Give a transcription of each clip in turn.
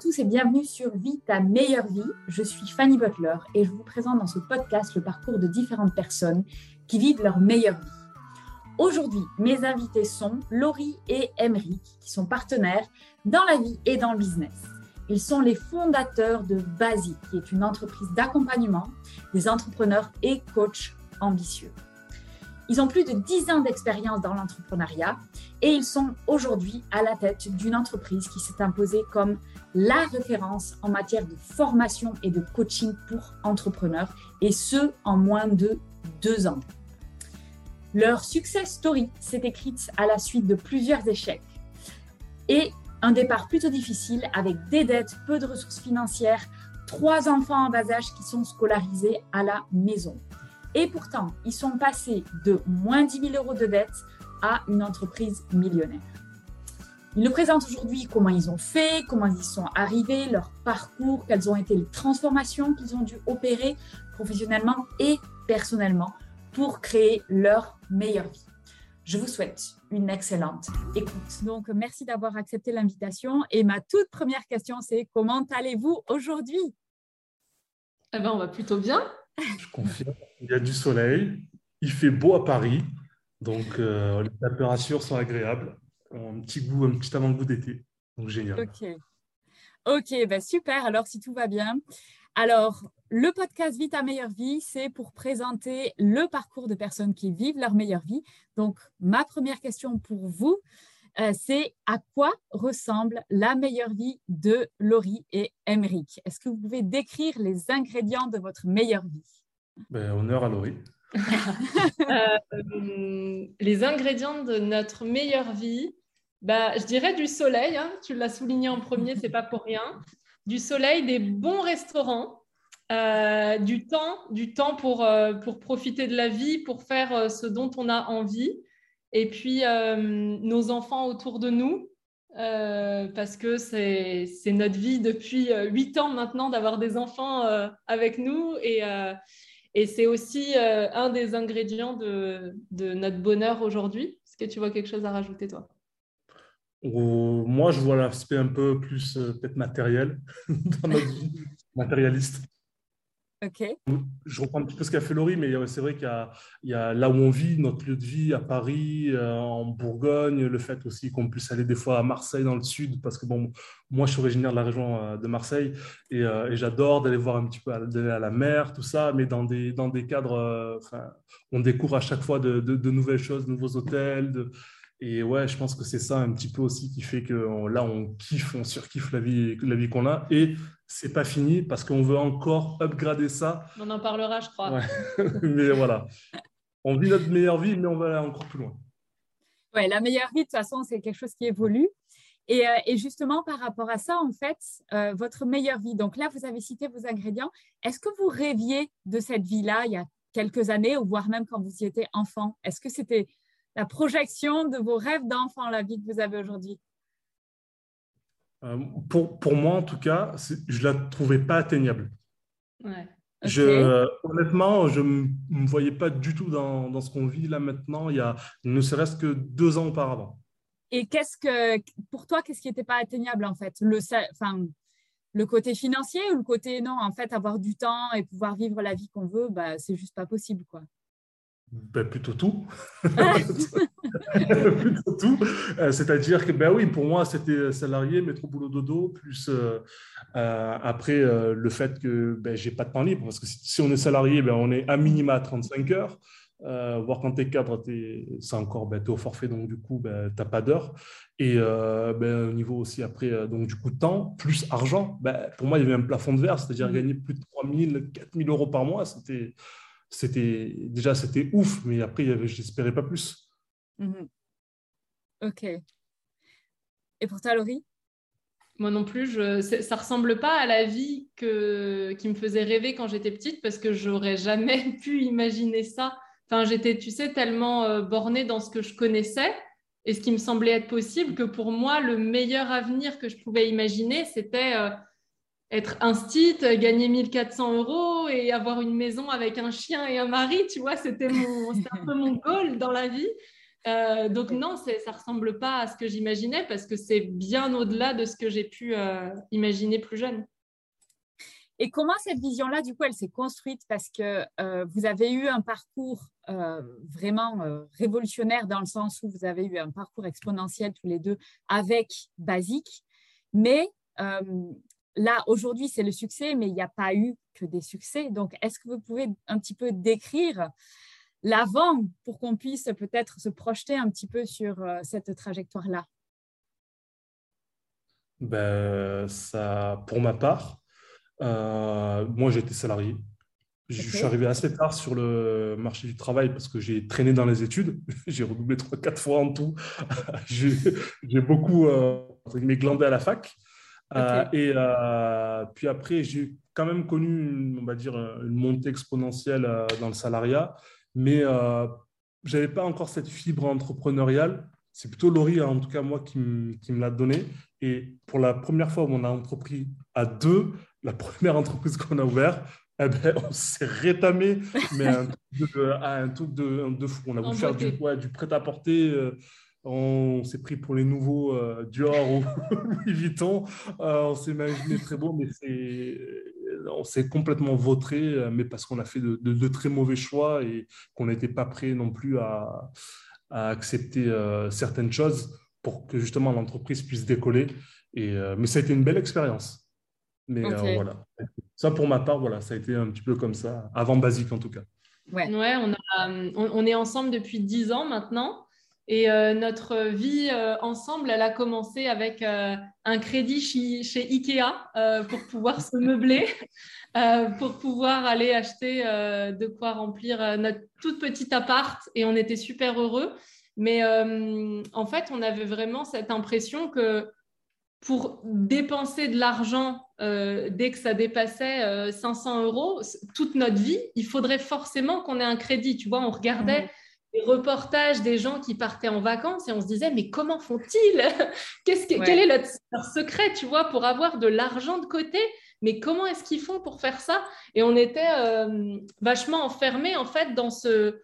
tous et bienvenue sur Vie ta meilleure vie. Je suis Fanny Butler et je vous présente dans ce podcast le parcours de différentes personnes qui vivent leur meilleure vie. Aujourd'hui, mes invités sont Laurie et Emeric, qui sont partenaires dans la vie et dans le business. Ils sont les fondateurs de Basic, qui est une entreprise d'accompagnement des entrepreneurs et coachs ambitieux. Ils ont plus de 10 ans d'expérience dans l'entrepreneuriat et ils sont aujourd'hui à la tête d'une entreprise qui s'est imposée comme la référence en matière de formation et de coaching pour entrepreneurs, et ce, en moins de deux ans. Leur success story s'est écrite à la suite de plusieurs échecs et un départ plutôt difficile avec des dettes, peu de ressources financières, trois enfants en bas âge qui sont scolarisés à la maison. Et pourtant, ils sont passés de moins 10 000 euros de dettes à une entreprise millionnaire. Ils nous présentent aujourd'hui comment ils ont fait, comment ils y sont arrivés, leur parcours, quelles ont été les transformations qu'ils ont dû opérer professionnellement et personnellement pour créer leur meilleure vie. Je vous souhaite une excellente écoute. Donc, merci d'avoir accepté l'invitation. Et ma toute première question, c'est comment allez-vous aujourd'hui? Eh bien, on va plutôt bien. Je confirme. Il y a du soleil. Il fait beau à Paris. Donc, euh, les températures sont agréables un petit goût, un petit avant-goût d'été. Donc génial. Ok. Ok, ben super. Alors si tout va bien. Alors, le podcast Vie ta meilleure vie, c'est pour présenter le parcours de personnes qui vivent leur meilleure vie. Donc, ma première question pour vous, euh, c'est à quoi ressemble la meilleure vie de Laurie et Emeric Est-ce que vous pouvez décrire les ingrédients de votre meilleure vie? Ben, Honneur à Laurie. Euh, les ingrédients de notre meilleure vie, bah, je dirais du soleil, hein. tu l'as souligné en premier, c'est pas pour rien. Du soleil, des bons restaurants, euh, du temps, du temps pour, euh, pour profiter de la vie, pour faire euh, ce dont on a envie. Et puis nos enfants autour de nous, parce que c'est notre vie depuis huit ans maintenant d'avoir des enfants avec nous. Et, c'est aussi un des ingrédients de, de notre bonheur aujourd'hui. Est-ce que tu vois quelque chose à rajouter, toi? Moi, je vois l'aspect un peu plus euh, peut-être matériel dans notre vie, matérialiste. Ok. Je reprends un petit peu ce qu'a fait Laurie, mais c'est vrai qu'il y, a là où on vit, notre lieu de vie, à Paris, euh, en Bourgogne, le fait aussi qu'on puisse aller des fois à Marseille dans le sud, parce que bon, moi je suis originaire de la région euh, de Marseille et, j'adore d'aller voir un petit peu d'aller à la mer, tout ça, mais dans des, dans des cadres, on découvre à chaque fois de, de nouvelles choses, de nouveaux hôtels, de, et ouais, je pense que c'est ça un petit peu aussi qui fait que là, on kiffe, on surkiffe la vie, la vie qu'on a. Et c'est pas fini parce qu'on veut encore upgrader ça. On en parlera, je crois. mais voilà, on vit notre meilleure vie, mais on va aller encore plus loin. Ouais, la meilleure vie, de toute façon, c'est quelque chose qui évolue. Et, euh, et, justement, par rapport à ça, en fait, euh, votre meilleure vie, donc là, vous avez cité vos ingrédients. Est-ce que vous rêviez de cette vie-là il y a quelques années, ou voire même quand vous y étiez enfant? Est-ce que c'était la projection de vos rêves d'enfant, la vie que vous avez aujourd'hui? Euh, pour, pour, moi, en tout cas, je ne la trouvais pas atteignable. Je, honnêtement, je ne me voyais pas du tout dans, dans ce qu'on vit là maintenant, il y a ne serait-ce que deux ans auparavant. Et qu'est-ce que, pour toi, qu'est-ce qui n'était pas atteignable en fait? Le, enfin, le côté financier ou le côté non, en fait, avoir du temps et pouvoir vivre la vie qu'on veut, bah, c'est juste pas possible quoi ben, plutôt tout. plutôt tout. Euh, c'est-à-dire que, ben oui, pour moi, c'était salarié, métro boulot dodo, plus euh, euh, après le fait que ben, j'ai pas de temps libre, parce que si, on est salarié, ben, on est à minima à 35 heures. voire quand tu es cadre, c'est encore ben, es au forfait, donc du coup, ben, tu n'as pas d'heure. Et ben, au niveau aussi après, donc du coup, temps, plus argent, ben, pour moi, il y avait un plafond de verre, c'est-à-dire mmh. gagner plus de 3 000, 4 000 euros par mois, c'était c'était déjà c'était ouf, mais après, j'espérais pas plus. Mhm. Ok. Et pour toi, Laurie? Moi non plus, je, ça ressemble pas à la vie que, qui me faisait rêver quand j'étais petite parce que j'aurais jamais pu imaginer ça. Enfin, j'étais, tu sais, tellement euh, bornée dans ce que je connaissais et ce qui me semblait être possible que pour moi, le meilleur avenir que je pouvais imaginer, c'était euh, être instit, gagner 1400 euros et avoir une maison avec un chien et un mari, tu vois, c'était un peu mon goal dans la vie. Euh, donc non, ça ne ressemble pas à ce que j'imaginais parce que c'est bien au-delà de ce que j'ai pu euh, imaginer plus jeune. Et comment cette vision-là, du coup, elle s'est construite? Parce que euh, vous avez eu un parcours vraiment révolutionnaire dans le sens où vous avez eu un parcours exponentiel tous les deux avec Basique. Mais là, aujourd'hui, c'est le succès, mais il n'y a pas eu que des succès. Donc, est-ce que vous pouvez un petit peu décrire l'avant pour qu'on puisse peut-être se projeter un petit peu sur euh, cette trajectoire-là? Ben, ça, Pour ma part, euh, moi j'étais salarié. Je suis arrivé assez tard sur le marché du travail parce que j'ai traîné dans les études. j'ai redoublé trois, quatre fois en tout. j'ai beaucoup euh, glandé à la fac. Euh, et puis après, j'ai quand même connu, on va dire, une montée exponentielle dans le salariat mais euh, je n'avais pas encore cette fibre entrepreneuriale. C'est plutôt Laurie, hein, en tout cas moi, qui, me l'a donné. Et pour la première fois où on a entrepris à deux, la première entreprise qu'on a ouverte, eh ben, on s'est rétamé, mais un truc de, un truc de, de fou. On a voulu faire du, du prêt-à-porter. Euh, on s'est pris pour les nouveaux euh, Dior ou Louis Vuitton. on s'est imaginé très beau, mais on s'est complètement vautré, euh, mais parce qu'on a fait de, très mauvais choix et qu'on n'était pas prêt non plus à, accepter euh, certaines choses pour que justement l'entreprise puisse décoller. Et, euh, mais ça a été une belle expérience. Mais voilà, ça pour ma part, voilà, ça a été un petit peu comme ça, avant Basique en tout cas. Ouais, on, on, est ensemble depuis dix ans maintenant. Et euh, notre vie euh, ensemble, elle a commencé avec euh, un crédit chez, Ikea pour pouvoir se meubler, pour pouvoir aller acheter de quoi remplir notre toute petite appart. Et on était super heureux. Mais en fait, on avait vraiment cette impression que pour dépenser de l'argent dès que ça dépassait 500 euros, toute notre vie, il faudrait forcément qu'on ait un crédit. Tu vois, on regardait. Des reportages des gens qui partaient en vacances et on se disait mais comment font-ils Qu'est-ce que, Quel est leur, secret, tu vois, pour avoir de l'argent de côté Mais comment est-ce qu'ils font pour faire ça Et on était euh, vachement enfermés en fait dans ce,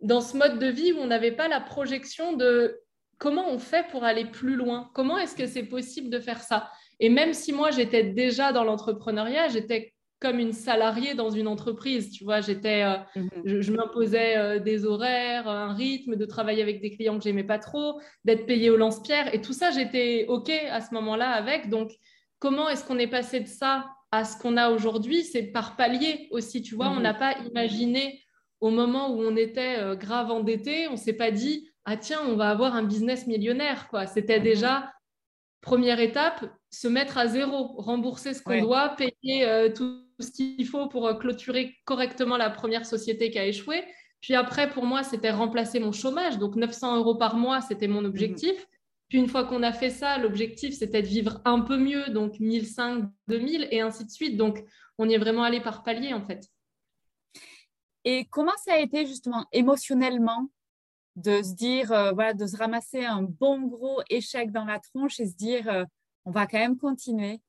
dans ce mode de vie où on n'avait pas la projection de comment on fait pour aller plus loin. Comment est-ce que c'est possible de faire ça? Et même si moi j'étais déjà dans l'entrepreneuriat, j'étais comme une salariée dans une entreprise. Tu vois, j'étais, euh, mhm. je, m'imposais euh, des horaires, un rythme, de travailler avec des clients que j'aimais pas trop, d'être payée au lance-pierre. Et tout ça, j'étais OK à ce moment-là avec. Donc, comment est-ce qu'on est passé de ça à ce qu'on a aujourd'hui? C'est par palier aussi. Tu vois, on mhm. n'a pas imaginé au moment où on était euh, grave endetté, on s'est pas dit, ah tiens, on va avoir un business millionnaire. quoi. C'était mhm. déjà première étape, se mettre à zéro, rembourser ce qu'on doit, payer tout ce qu'il faut pour euh, clôturer correctement la première société qui a échoué. Puis après, pour moi, c'était remplacer mon chômage. Donc 900 euros par mois, c'était mon objectif. Mhm. Puis une fois qu'on a fait ça, l'objectif, c'était de vivre un peu mieux, donc 1500, 2000 et ainsi de suite. Donc on y est vraiment allé par palier en fait. Et comment ça a été justement émotionnellement de se dire, euh, voilà, de se ramasser un bon gros échec dans la tronche et se dire, euh, on va quand même continuer?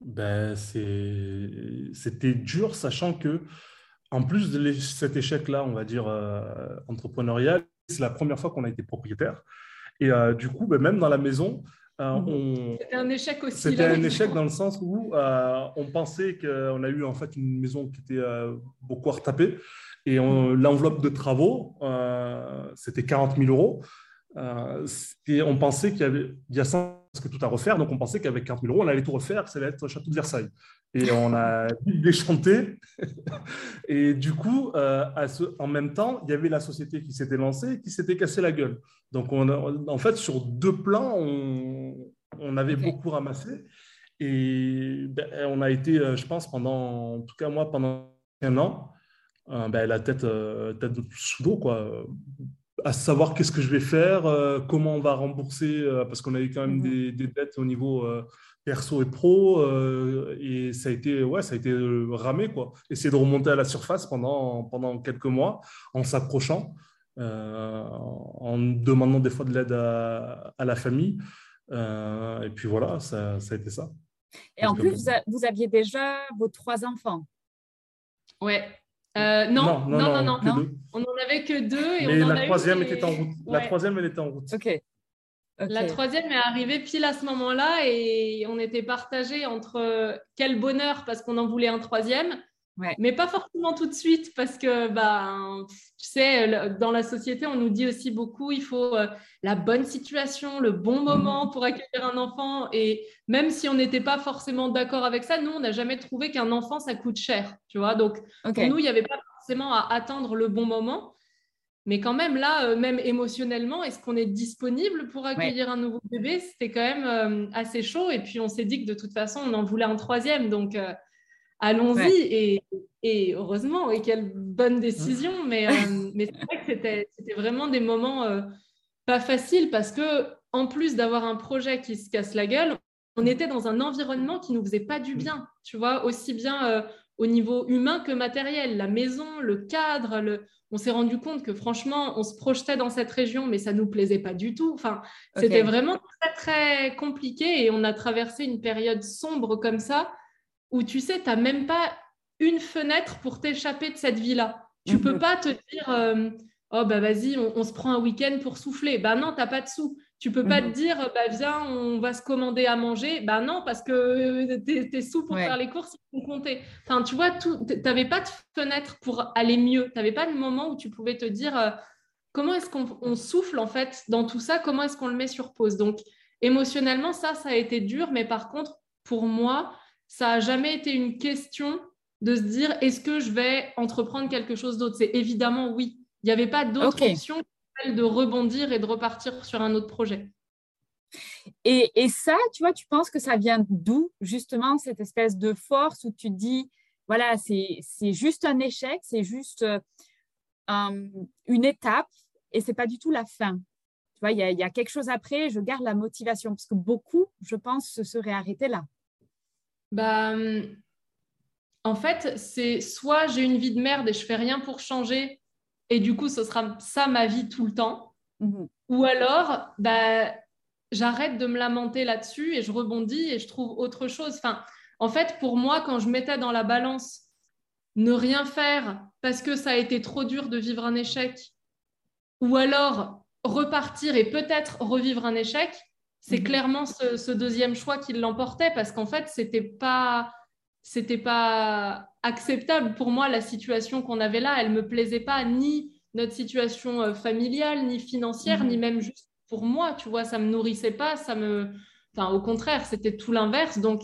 Ben, C'était dur, sachant que, en plus de cet échec-là, on va dire, euh, entrepreneurial, c'est la première fois qu'on a été propriétaire. Et euh, du coup, ben, même dans la maison, euh, mhm. C'était un échec aussi. C'était un échec dans le sens où on pensait qu'on a eu en fait une maison qui était beaucoup retapée. Et l'enveloppe de travaux, c'était 40 000 euros. et on pensait qu'il y avait il y a 100 que tout à refaire. Donc, on pensait qu'avec 40 000 euros, on allait tout refaire, ça allait être château de Versailles. Et on a déchanté. et du coup, euh, en même temps, il y avait la société qui s'était lancée qui s'était cassée la gueule. Donc, on en fait, sur deux plans, on, avait beaucoup ramassé. Et ben, on a été, euh, je pense, pendant, en tout cas moi, pendant un an, euh, ben, la tête, tête sous l'eau, quoi à savoir qu'est-ce que je vais faire, euh, comment on va rembourser, euh, parce qu'on avait quand même mhm. des, dettes au niveau euh, perso et pro, et ça a été, ouais, ça a été ramé, quoi. Essayer de remonter à la surface pendant, pendant quelques mois, en s'approchant, en demandant des fois de l'aide à, la famille, et puis voilà, ça, ça, a été ça. Et en plus, vous, aviez déjà vos trois enfants? Ouais, Euh, non, non, non, non, non, On n'en avait que deux. Et Mais on en la a troisième eu était en route. La troisième, elle était en route. Ok. La troisième est arrivée pile à ce moment-là et on était partagés entre euh, quel bonheur parce qu'on en voulait un troisième, mais pas forcément tout de suite parce que, bah, tu sais, dans la société, on nous dit aussi beaucoup, il faut euh, la bonne situation, le bon moment pour accueillir un enfant. Et même si on n'était pas forcément d'accord avec ça, nous, on n'a jamais trouvé qu'un enfant, ça coûte cher, tu vois. Donc, pour nous, il n'y avait pas forcément à attendre le bon moment. Mais quand même, là, euh, même émotionnellement, est-ce qu'on est disponible pour accueillir un nouveau bébé? C'était quand même euh, assez chaud. Et puis, on s'est dit que de toute façon, on en voulait un troisième. Donc, euh, allons-y. Et, heureusement, et quelle bonne décision. Mais, mais c'est vrai que c'était vraiment des moments pas faciles parce que, en plus d'avoir un projet qui se casse la gueule, on était dans un environnement qui nous faisait pas du bien. Tu vois, aussi bien au niveau humain que matériel. La maison, le cadre, le on s'est rendu compte que franchement, on se projetait dans cette région, mais ça ne nous plaisait pas du tout. Enfin, C'était vraiment très, très compliqué et on a traversé une période sombre comme ça, où tu sais, tu n'as même pas une fenêtre pour t'échapper de cette vie-là. Tu ne peux mhm. pas te dire, euh, oh bah vas-y, on, se prend un week-end pour souffler. Ben non, tu n'as pas de sous. Tu peux pas te mhm. dire, bah viens, on va se commander à manger. Ben non, parce que euh, tes, sous pour faire les courses, ils sont comptés. Enfin, tu vois, tu n'avais pas de fenêtre pour aller mieux. Tu n'avais pas de moment où tu pouvais te dire, euh, comment est-ce qu'on souffle en fait dans tout ça? Comment est-ce qu'on le met sur pause? Donc, émotionnellement, ça, ça a été dur. Mais par contre, pour moi, ça n'a jamais été une question de se dire, est-ce que je vais entreprendre quelque chose d'autre? C'est évidemment oui. Il n'y avait pas d'autre option de rebondir et de repartir sur un autre projet. Et, et, ça, tu vois, tu penses que ça vient d'où, justement, cette espèce de force où tu dis, voilà, c'est juste un échec, c'est juste euh, une étape et c'est pas du tout la fin. Tu vois, il y, y, a quelque chose après, je garde la motivation parce que beaucoup, je pense, se seraient arrêtés là. Bah, en fait, c'est soit j'ai une vie de merde et je fais rien pour changer et du coup, ce sera ça ma vie tout le temps. Mhm. Ou alors, bah, j'arrête de me lamenter là-dessus et je rebondis et je trouve autre chose. Enfin, en fait, pour moi, quand je mettais dans la balance ne rien faire parce que ça a été trop dur de vivre un échec, ou alors repartir et peut-être revivre un échec, c'est mhm. clairement ce, ce, deuxième choix qui l'emportait parce qu'en fait, c'était pas c'était pas acceptable pour moi la situation qu'on avait là. Elle me plaisait pas ni notre situation euh, familiale, ni financière, ni mhm. même juste pour moi. Tu vois, ça me nourrissait pas. Ça me, enfin, au contraire, c'était tout l'inverse. Donc,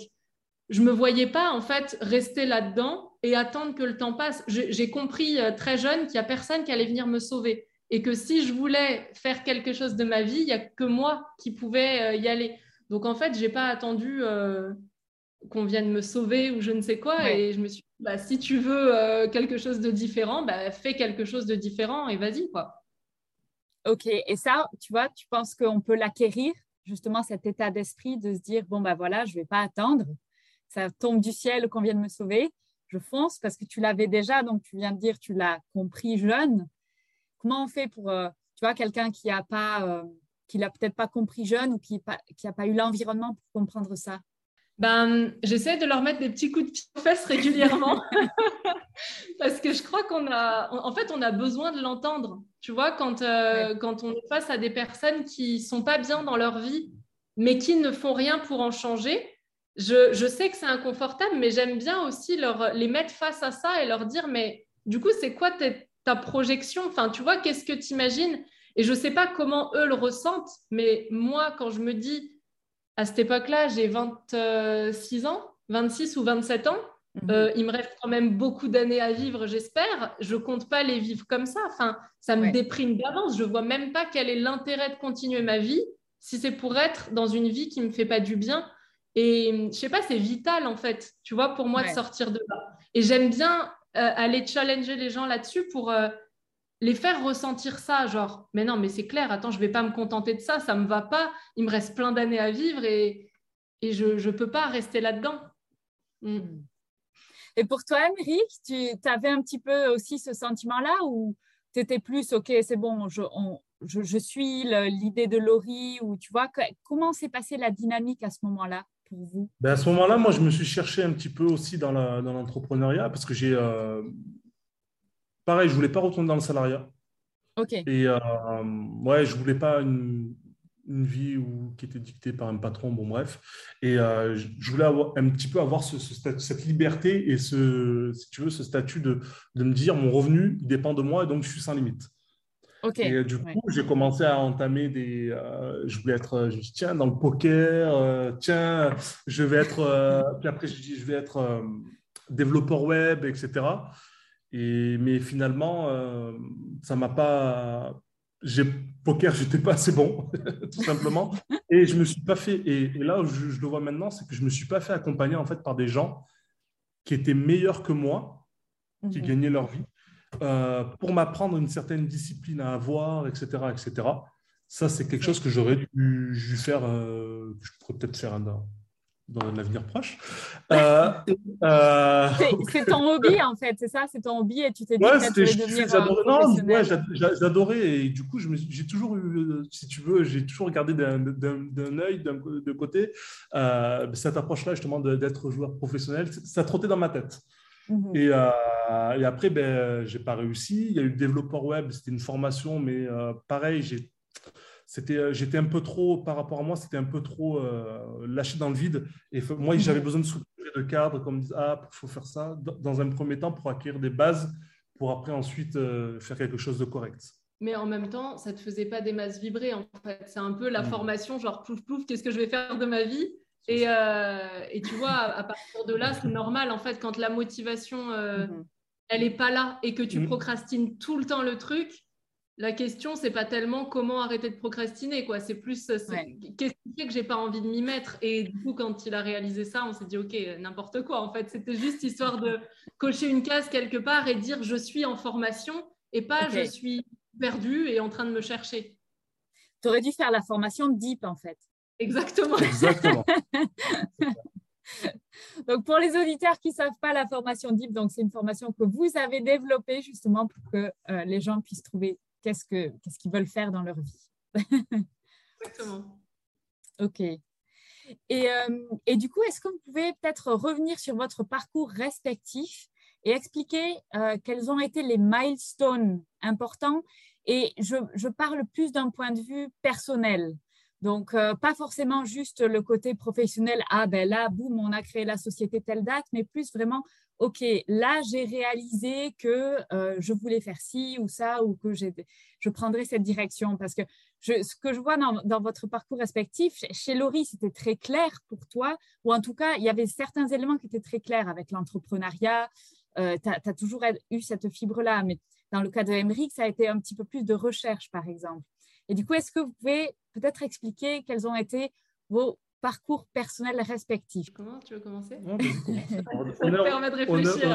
je me voyais pas en fait rester là-dedans et attendre que le temps passe. J'ai compris euh, très jeune qu'il y a personne qui allait venir me sauver et que si je voulais faire quelque chose de ma vie, il y a que moi qui pouvais euh, y aller. Donc en fait, j'ai pas attendu qu'on vienne me sauver ou je ne sais quoi. Et je me suis dit, bah, si tu veux euh, quelque chose de différent, bah, fais quelque chose de différent et vas-y, quoi. Ok, et ça, tu vois, tu penses qu'on peut l'acquérir, justement, cet état d'esprit de se dire, bon, bah voilà, je ne vais pas attendre, ça tombe du ciel qu'on vienne me sauver, je fonce parce que tu l'avais déjà, donc tu viens de dire, tu l'as compris jeune. Comment on fait pour, euh, tu vois, quelqu'un qui n'a pas, euh, qui l'a peut-être pas compris jeune ou qui n'a pas eu l'environnement pour comprendre ça? Ben, j'essaie de leur mettre des petits coups de pied aux fesses régulièrement. Parce que je crois qu'on a, en fait, on a besoin de l'entendre. Tu vois, quand, euh, quand on est face à des personnes qui sont pas bien dans leur vie, mais qui ne font rien pour en changer, je, je sais que c'est inconfortable, mais j'aime bien aussi leur, les mettre face à ça et leur dire, mais du coup, c'est quoi ta, ta projection Enfin, tu vois, qu'est-ce que tu imagines? Et je sais pas comment eux le ressentent, mais moi, quand je me dis, à cette époque-là, j'ai 26 ans, 26 ou 27 ans. Mhm. Euh, il me reste quand même beaucoup d'années à vivre, j'espère. Je compte pas les vivre comme ça. Enfin, ça me déprime d'avance. Je vois même pas quel est l'intérêt de continuer ma vie si c'est pour être dans une vie qui me fait pas du bien. Et je sais pas, c'est vital en fait, tu vois, pour moi de sortir de là. Et j'aime bien aller challenger les gens là-dessus pour euh, les faire ressentir ça, genre, mais non, mais c'est clair, attends, je vais pas me contenter de ça, ça me va pas, il me reste plein d'années à vivre et, et je ne peux pas rester là-dedans. Mm. Et pour toi, Émeric, tu avais un petit peu aussi ce sentiment-là ou tu étais plus, OK, c'est bon, je, je, suis l'idée de Laurie ou tu vois, comment s'est passée la dynamique à ce moment-là? Pour vous? Ben À ce moment-là, moi, je me suis cherché un petit peu aussi dans l'entrepreneuriat parce que j'ai... Euh, pareil, je voulais pas retourner dans le salariat. Ok. Et euh, ouais, je voulais pas une, une vie où, qui était dictée par un patron, bon bref. Et euh, je voulais avoir, un petit peu avoir ce, cette liberté et ce, si tu veux, ce statut de, de, me dire mon revenu dépend de moi et donc je suis sans limite. Et du coup, j'ai commencé à entamer des. Euh, je voulais être, je dis, tiens, dans le poker, euh, tiens, je vais être. puis après, je dis, je vais être développeur web, etc. Et, mais finalement, ça m'a pas j'ai poker, j'étais pas assez bon, tout simplement. Et je me suis pas fait. Et, là, je, je, le vois maintenant, c'est que je me suis pas fait accompagner en fait par des gens qui étaient meilleurs que moi, qui mhm. gagnaient leur vie, euh, pour m'apprendre une certaine discipline à avoir, etc., etc. Ça, c'est quelque chose que j'aurais dû, faire. Euh, je pourrais peut-être faire dans un avenir proche. Euh, c'est ton hobby en fait, c'est ça, c'est ton hobby et tu t'es dit ouais, que tu devenir professionnel. j'adorais et du coup j'ai toujours eu, si tu veux, j'ai toujours regardé d'un œil, de côté cette approche-là justement d'être joueur professionnel, ça trottait dans ma tête. Mhm. et, et, après, ben, j'ai pas réussi. Il y a eu le développeur web, c'était une formation, mais pareil, j'ai c'était, euh, j'étais un peu trop, par rapport à moi, c'était un peu trop euh, lâché dans le vide. Et moi, mhm. j'avais besoin de soutenir de cadre, comme ah, il faut faire ça, dans un premier temps, pour acquérir des bases, pour après ensuite euh, faire quelque chose de correct. Mais en même temps, ça ne te faisait pas des masses vibrer, en fait. C'est un peu la formation, genre, plouf, plouf, qu'est-ce que je vais faire de ma vie? Et, et, tu vois, à, partir de là, c'est normal, en fait, quand la motivation, mhm. elle n'est pas là et que tu mhm. procrastines tout le temps le truc, la question, c'est pas tellement comment arrêter de procrastiner, quoi. C'est plus euh, qu'est-ce qui fait que j'ai pas envie de m'y mettre? Et du coup, quand il a réalisé ça, on s'est dit ok, n'importe quoi. En fait, c'était juste histoire de cocher une case quelque part et dire je suis en formation et pas je suis perdu et en train de me chercher. Tu aurais dû faire la formation Deep en fait. Exactement. Exactement. donc, pour les auditeurs qui ne savent pas la formation Deep, donc c'est une formation que vous avez développée justement pour que euh, les gens puissent trouver qu'est-ce qu'ils veulent faire dans leur vie. Exactement. Ok. Et, euh, et, du coup, est-ce que vous pouvez peut-être revenir sur votre parcours respectif et expliquer euh, quels ont été les milestones importants? Et je, je parle plus d'un point de vue personnel. Donc, euh, pas forcément juste le côté professionnel, ah ben là, boum, on a créé la société telle date, mais plus vraiment OK, là, j'ai réalisé que euh, je voulais faire ci ou ça, ou que je prendrais cette direction. Parce que ce que je vois dans, votre parcours respectif, chez Laurie, c'était très clair pour toi, ou en tout cas, il y avait certains éléments qui étaient très clairs avec l'entrepreneuriat. Euh, tu as, toujours eu cette fibre-là, mais dans le cas de Emmerich, ça a été un petit peu plus de recherche, par exemple. Et du coup, est-ce que vous pouvez peut-être expliquer quels ont été vos parcours personnels respectifs? Comment tu veux commencer? Ça me permet de réfléchir.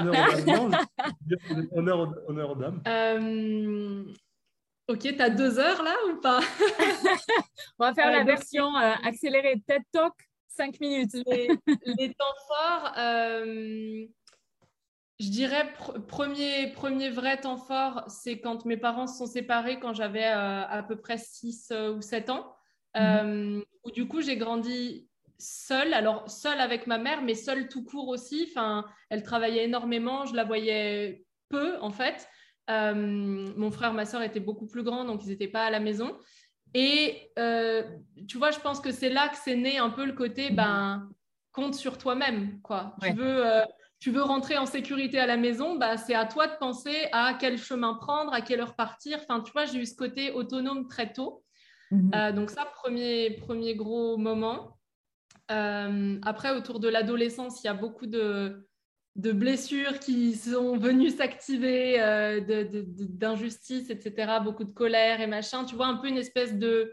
Honneur, honneur, aux dames. Euh, ok, tu as deux heures là ou pas? On va faire la version euh, accélérée TED Talk, cinq minutes. Les, temps forts, euh, je dirais premier, premier vrai temps fort, c'est quand mes parents se sont séparés quand j'avais à peu près 6 ou 7 ans. Mhm. Euh, où du coup j'ai grandi seule, alors seule avec ma mère, mais seule tout court aussi. Enfin, elle travaillait énormément, je la voyais peu en fait. Euh, mon frère, ma soeur étaient beaucoup plus grands, donc ils n'étaient pas à la maison. Et euh, tu vois, je pense que c'est là que c'est né un peu le côté, mhm. ben, compte sur toi-même, quoi. Tu veux, tu veux rentrer en sécurité à la maison, bah, c'est à toi de penser à quel chemin prendre, à quelle heure partir. Enfin, tu vois, j'ai eu ce côté autonome très tôt. Mhm. Euh, donc ça, premier, premier gros moment. Euh, après, autour de l'adolescence, il y a beaucoup de, de blessures qui sont venues s'activer, euh, d'injustice, etc., beaucoup de colère et machin. Tu vois, un peu une espèce de,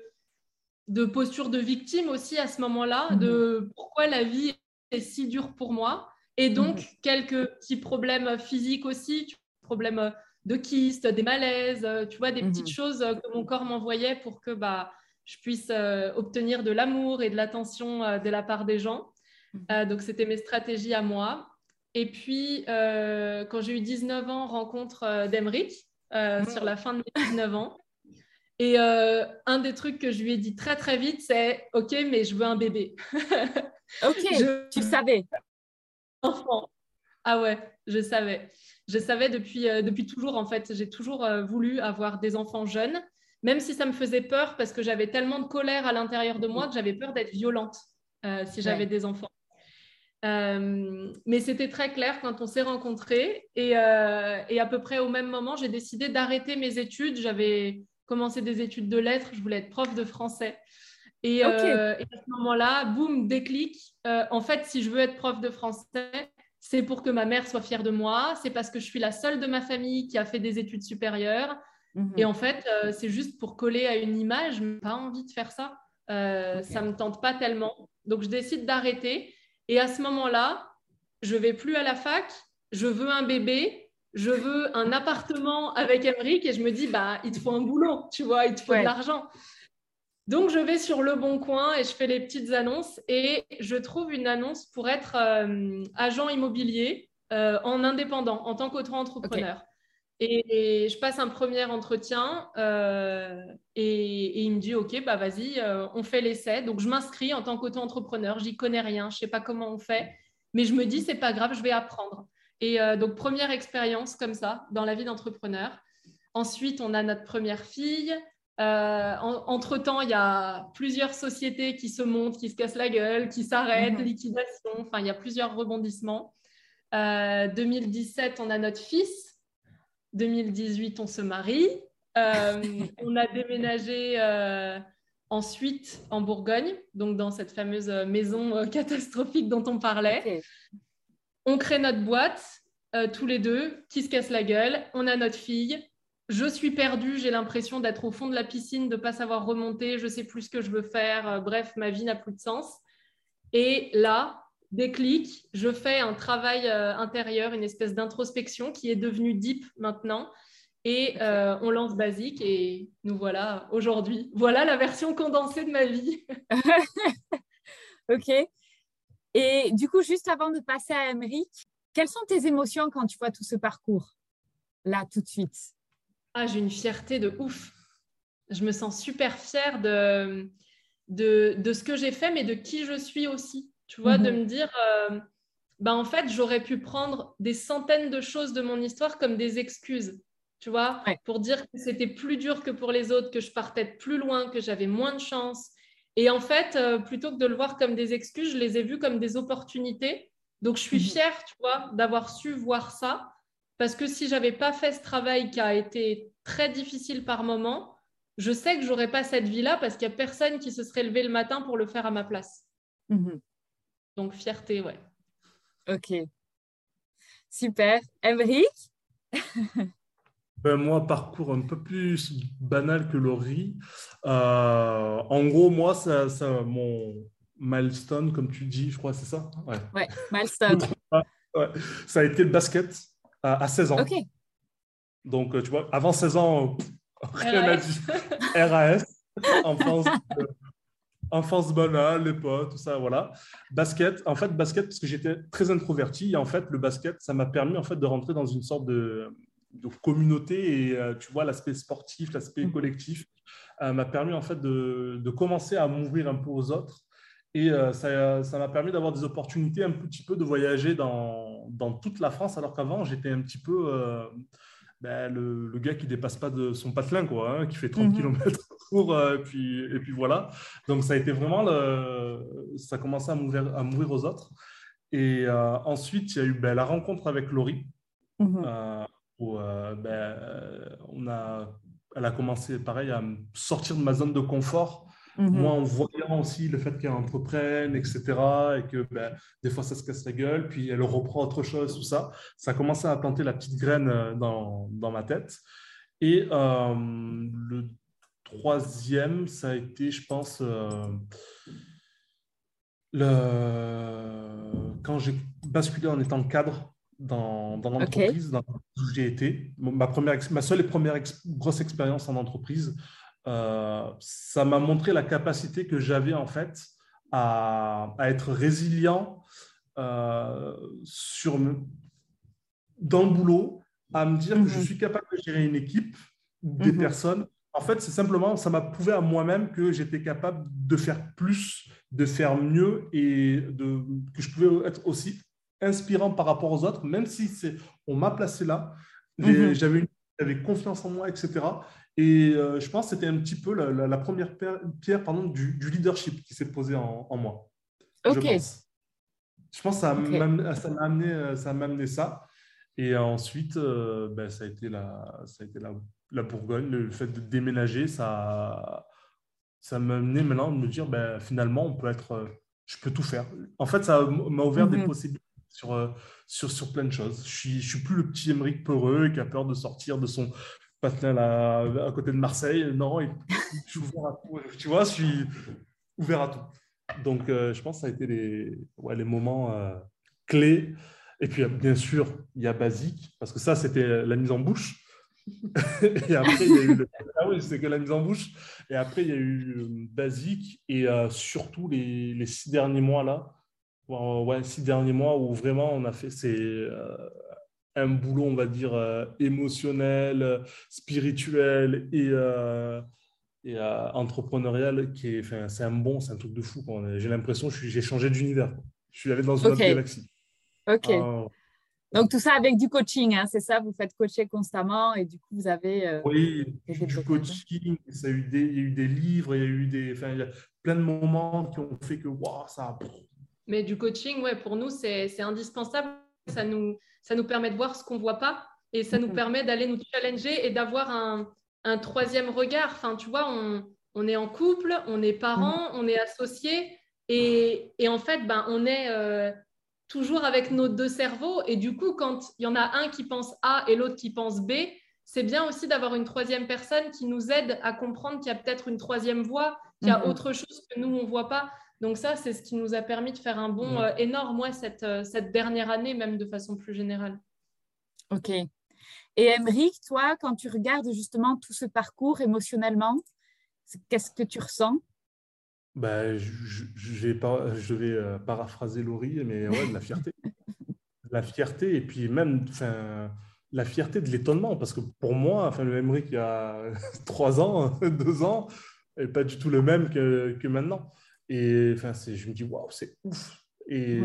de posture de victime aussi à ce moment-là, mhm. de pourquoi la vie est si dure pour moi. Et donc, mhm. quelques petits problèmes physiques aussi, problèmes de kystes, des malaises, euh, tu vois, des petites mhm. choses euh, que mon corps m'envoyait pour que bah, je puisse euh, obtenir de l'amour et de l'attention de la part des gens. Mhm. donc, c'était mes stratégies à moi. Et puis, quand j'ai eu 19 ans, rencontre d'Emeric mhm. sur la fin de mes 19 ans. Et un des trucs que je lui ai dit très très vite, c'est OK, mais je veux un bébé. ok, tu savais. Enfant. Ah ouais, je savais. Je savais depuis, depuis toujours, en fait, j'ai toujours voulu avoir des enfants jeunes, même si ça me faisait peur parce que j'avais tellement de colère à l'intérieur de moi que j'avais peur d'être violente si j'avais des enfants. mais c'était très clair quand on s'est rencontrés et, et, à peu près au même moment, j'ai décidé d'arrêter mes études. J'avais commencé des études de lettres, je voulais être prof de français. Et, euh, à ce moment-là, boum, déclic. Euh, en fait, si je veux être prof de français, c'est pour que ma mère soit fière de moi. C'est parce que je suis la seule de ma famille qui a fait des études supérieures. Mhm. Et en fait, euh, c'est juste pour coller à une image. Je n'ai pas envie de faire ça. Ça ne me tente pas tellement. Donc, je décide d'arrêter. Et à ce moment-là, je vais plus à la fac. Je veux un bébé je veux un appartement avec Emmerich et je me dis, bah, il te faut un boulot, tu vois, il te faut de l'argent. Donc, je vais sur Le Bon Coin et je fais les petites annonces et je trouve une annonce pour être euh, agent immobilier euh, en indépendant, en tant qu'auto-entrepreneur. Et, je passe un premier entretien euh, et, il me dit, OK, bah vas-y, on fait l'essai. Donc, je m'inscris en tant qu'auto-entrepreneur. J'y connais rien, je ne sais pas comment on fait, mais je me dis, c'est pas grave, je vais apprendre. Et donc, première expérience comme ça dans la vie d'entrepreneur. Ensuite, on a notre première fille. Euh, entre-temps, il y a plusieurs sociétés qui se montent, qui se cassent la gueule, qui s'arrêtent, mhm. liquidation. Enfin, il y a plusieurs rebondissements. 2017, euh, on a notre fils. 2018, on se marie. on a déménagé ensuite en Bourgogne, donc dans cette fameuse maison catastrophique dont on parlait. On crée notre boîte, euh, tous les deux, qui se casse la gueule. On a notre fille. Je suis perdue, j'ai l'impression d'être au fond de la piscine, de ne pas savoir remonter, je ne sais plus ce que je veux faire. Euh, bref, ma vie n'a plus de sens. Et là, déclic, je fais un travail euh, intérieur, une espèce d'introspection qui est devenue deep maintenant. Et on lance Basique et nous voilà aujourd'hui. Voilà la version condensée de ma vie. ok. Et du coup, juste avant de passer à Emeric, quelles sont tes émotions quand tu vois tout ce parcours là tout de suite? Ah, j'ai une fierté de ouf. Je me sens super fière de, de, ce que j'ai fait, mais de qui je suis aussi. Tu vois, de mhm. me dire, euh, bah, en fait, j'aurais pu prendre des centaines de choses de mon histoire comme des excuses. Tu vois, pour dire que c'était plus dur que pour les autres, que je partais plus loin, que j'avais moins de chance, et en fait, euh, plutôt que de le voir comme des excuses, je les ai vus comme des opportunités. Donc, je suis mhm. fière, tu vois, d'avoir su voir ça. Parce que si j'avais pas fait ce travail qui a été très difficile par moment, je sais que j'aurais pas cette vie-là parce qu'il y a personne qui se serait levé le matin pour le faire à ma place. Mhm. Donc, fierté, ouais. Ok. Super. Emric ben, moi, parcours un peu plus banal que Laurie. Euh, en gros, moi, ça, ça, mon milestone, comme tu dis, je crois, c'est ça? Ouais, milestone. Ça a été le basket à, 16 ans. Donc, euh, tu vois, avant 16 ans, rien à dire. RAS, enfance, enfance banale, les potes, tout ça, voilà. Basket, en fait, basket, parce que j'étais très introverti, et en fait, le basket, ça m'a permis en fait de rentrer dans une sorte de de communauté et euh, tu vois l'aspect sportif, l'aspect mm. collectif euh, m'a permis en fait de, de commencer à m'ouvrir un peu aux autres et euh, ça m'a permis d'avoir des opportunités un petit peu de voyager dans, dans toute la France alors qu'avant j'étais un petit peu ben, le, le, gars qui dépasse pas de son patelin quoi, hein, qui fait 30 km pour et puis et puis voilà. Donc ça a été vraiment le, ça a commencé à m'ouvrir à m'ouvrir aux autres. Et ensuite il y a eu ben, la rencontre avec Laurie. Où euh, ben, euh, on a, elle a commencé, pareil, à sortir de ma zone de confort. Mhm. Moi, en aussi le fait qu'elle entreprenne, etc., et que ben, des fois ça se casse la gueule, puis elle reprend autre chose, tout ça, ça a commencé à planter la petite graine euh, dans, dans ma tête. Et le troisième, ça a été, je pense, le... quand j'ai basculé en étant cadre dans, l'entreprise dans où j'ai été. Ma, première, ma seule et première grosse expérience en entreprise, euh, ça m'a montré la capacité que j'avais en fait à, à être résilient euh, sur, dans le boulot, à me dire que je mhm. suis capable de gérer une équipe, des mhm. personnes. En fait, c'est simplement, ça m'a prouvé à moi-même que j'étais capable de faire plus, de faire mieux et de, que je pouvais être aussi inspirant par rapport aux autres, même si on m'a placé là. Mhm. J'avais j'avais confiance en moi, etc. Et euh, je pense que c'était un petit peu la, première pierre pardon, du, leadership qui s'est posée en, moi. Ok. Je pense, je pense que ça m'a amené, ça amené ça. Et ensuite, euh, ben, ça a été, la, ça a été la, la, Bourgogne, le fait de déménager, ça, ça m'a amené maintenant de me dire, ben, finalement, on peut être, je peux tout faire. En fait, ça m'a ouvert des mhm. possibilités sur, euh, sur, sur plein de choses. Je suis, je suis plus le petit Émeric peureux qui a peur de sortir de son patin là, à côté de Marseille. Non, je suis ouvert à tout. Je suis ouvert à tout. Donc, euh, je pense que ça a été les, ouais, les moments euh, clés. Et puis, bien sûr, il y a Basique, parce que ça, c'était la mise en bouche. et après, il y a eu ah oui, c'est que la mise en bouche. Et après, il y a eu Basique et surtout les, les, six derniers mois là, ouais, six derniers mois où vraiment on a fait c'est euh, un boulot, on va dire, euh, émotionnel, spirituel et, euh, et entrepreneurial qui est, enfin, c'est un bon, c'est un truc de fou. J'ai l'impression que j'ai changé d'univers. Je suis allé dans une autre galaxie. Ok. Ah. Donc tout ça avec du coaching, hein, c'est ça? Vous faites coacher constamment et du coup vous avez. oui, du coaching. Ça a eu des, il y a eu des livres, il y a eu des, enfin, il y a plein de moments qui ont fait que waouh, ça a mais du coaching, ouais, pour nous, c'est indispensable. Ça nous, ça nous permet de voir ce qu'on ne voit pas et ça nous mhm. permet d'aller nous challenger et d'avoir un, un, troisième regard. Enfin, tu vois, on, on, est en couple, on est parents, mhm. on est associés et, et, en fait, ben, on est euh, toujours avec nos deux cerveaux. Et du coup, quand il y en a un qui pense A et l'autre qui pense B, c'est bien aussi d'avoir une troisième personne qui nous aide à comprendre qu'il y a peut-être une troisième voie, qu'il y a mhm. autre chose que nous, on ne voit pas. Donc ça, c'est ce qui nous a permis de faire un bond euh, énorme, moi, cette, euh, cette dernière année, même de façon plus générale. OK. Et Emeric, toi, quand tu regardes justement tout ce parcours émotionnellement, qu'est-ce que tu ressens? Ben, je, je, vais, je vais euh, paraphraser Laurie, mais ouais, de la fierté. la fierté, et puis même la fierté de l'étonnement, parce que pour moi, enfin, le Emeric il y a trois ans, deux ans, n'est pas du tout le même que, que maintenant. Et enfin, je me dis, waouh, c'est ouf. Et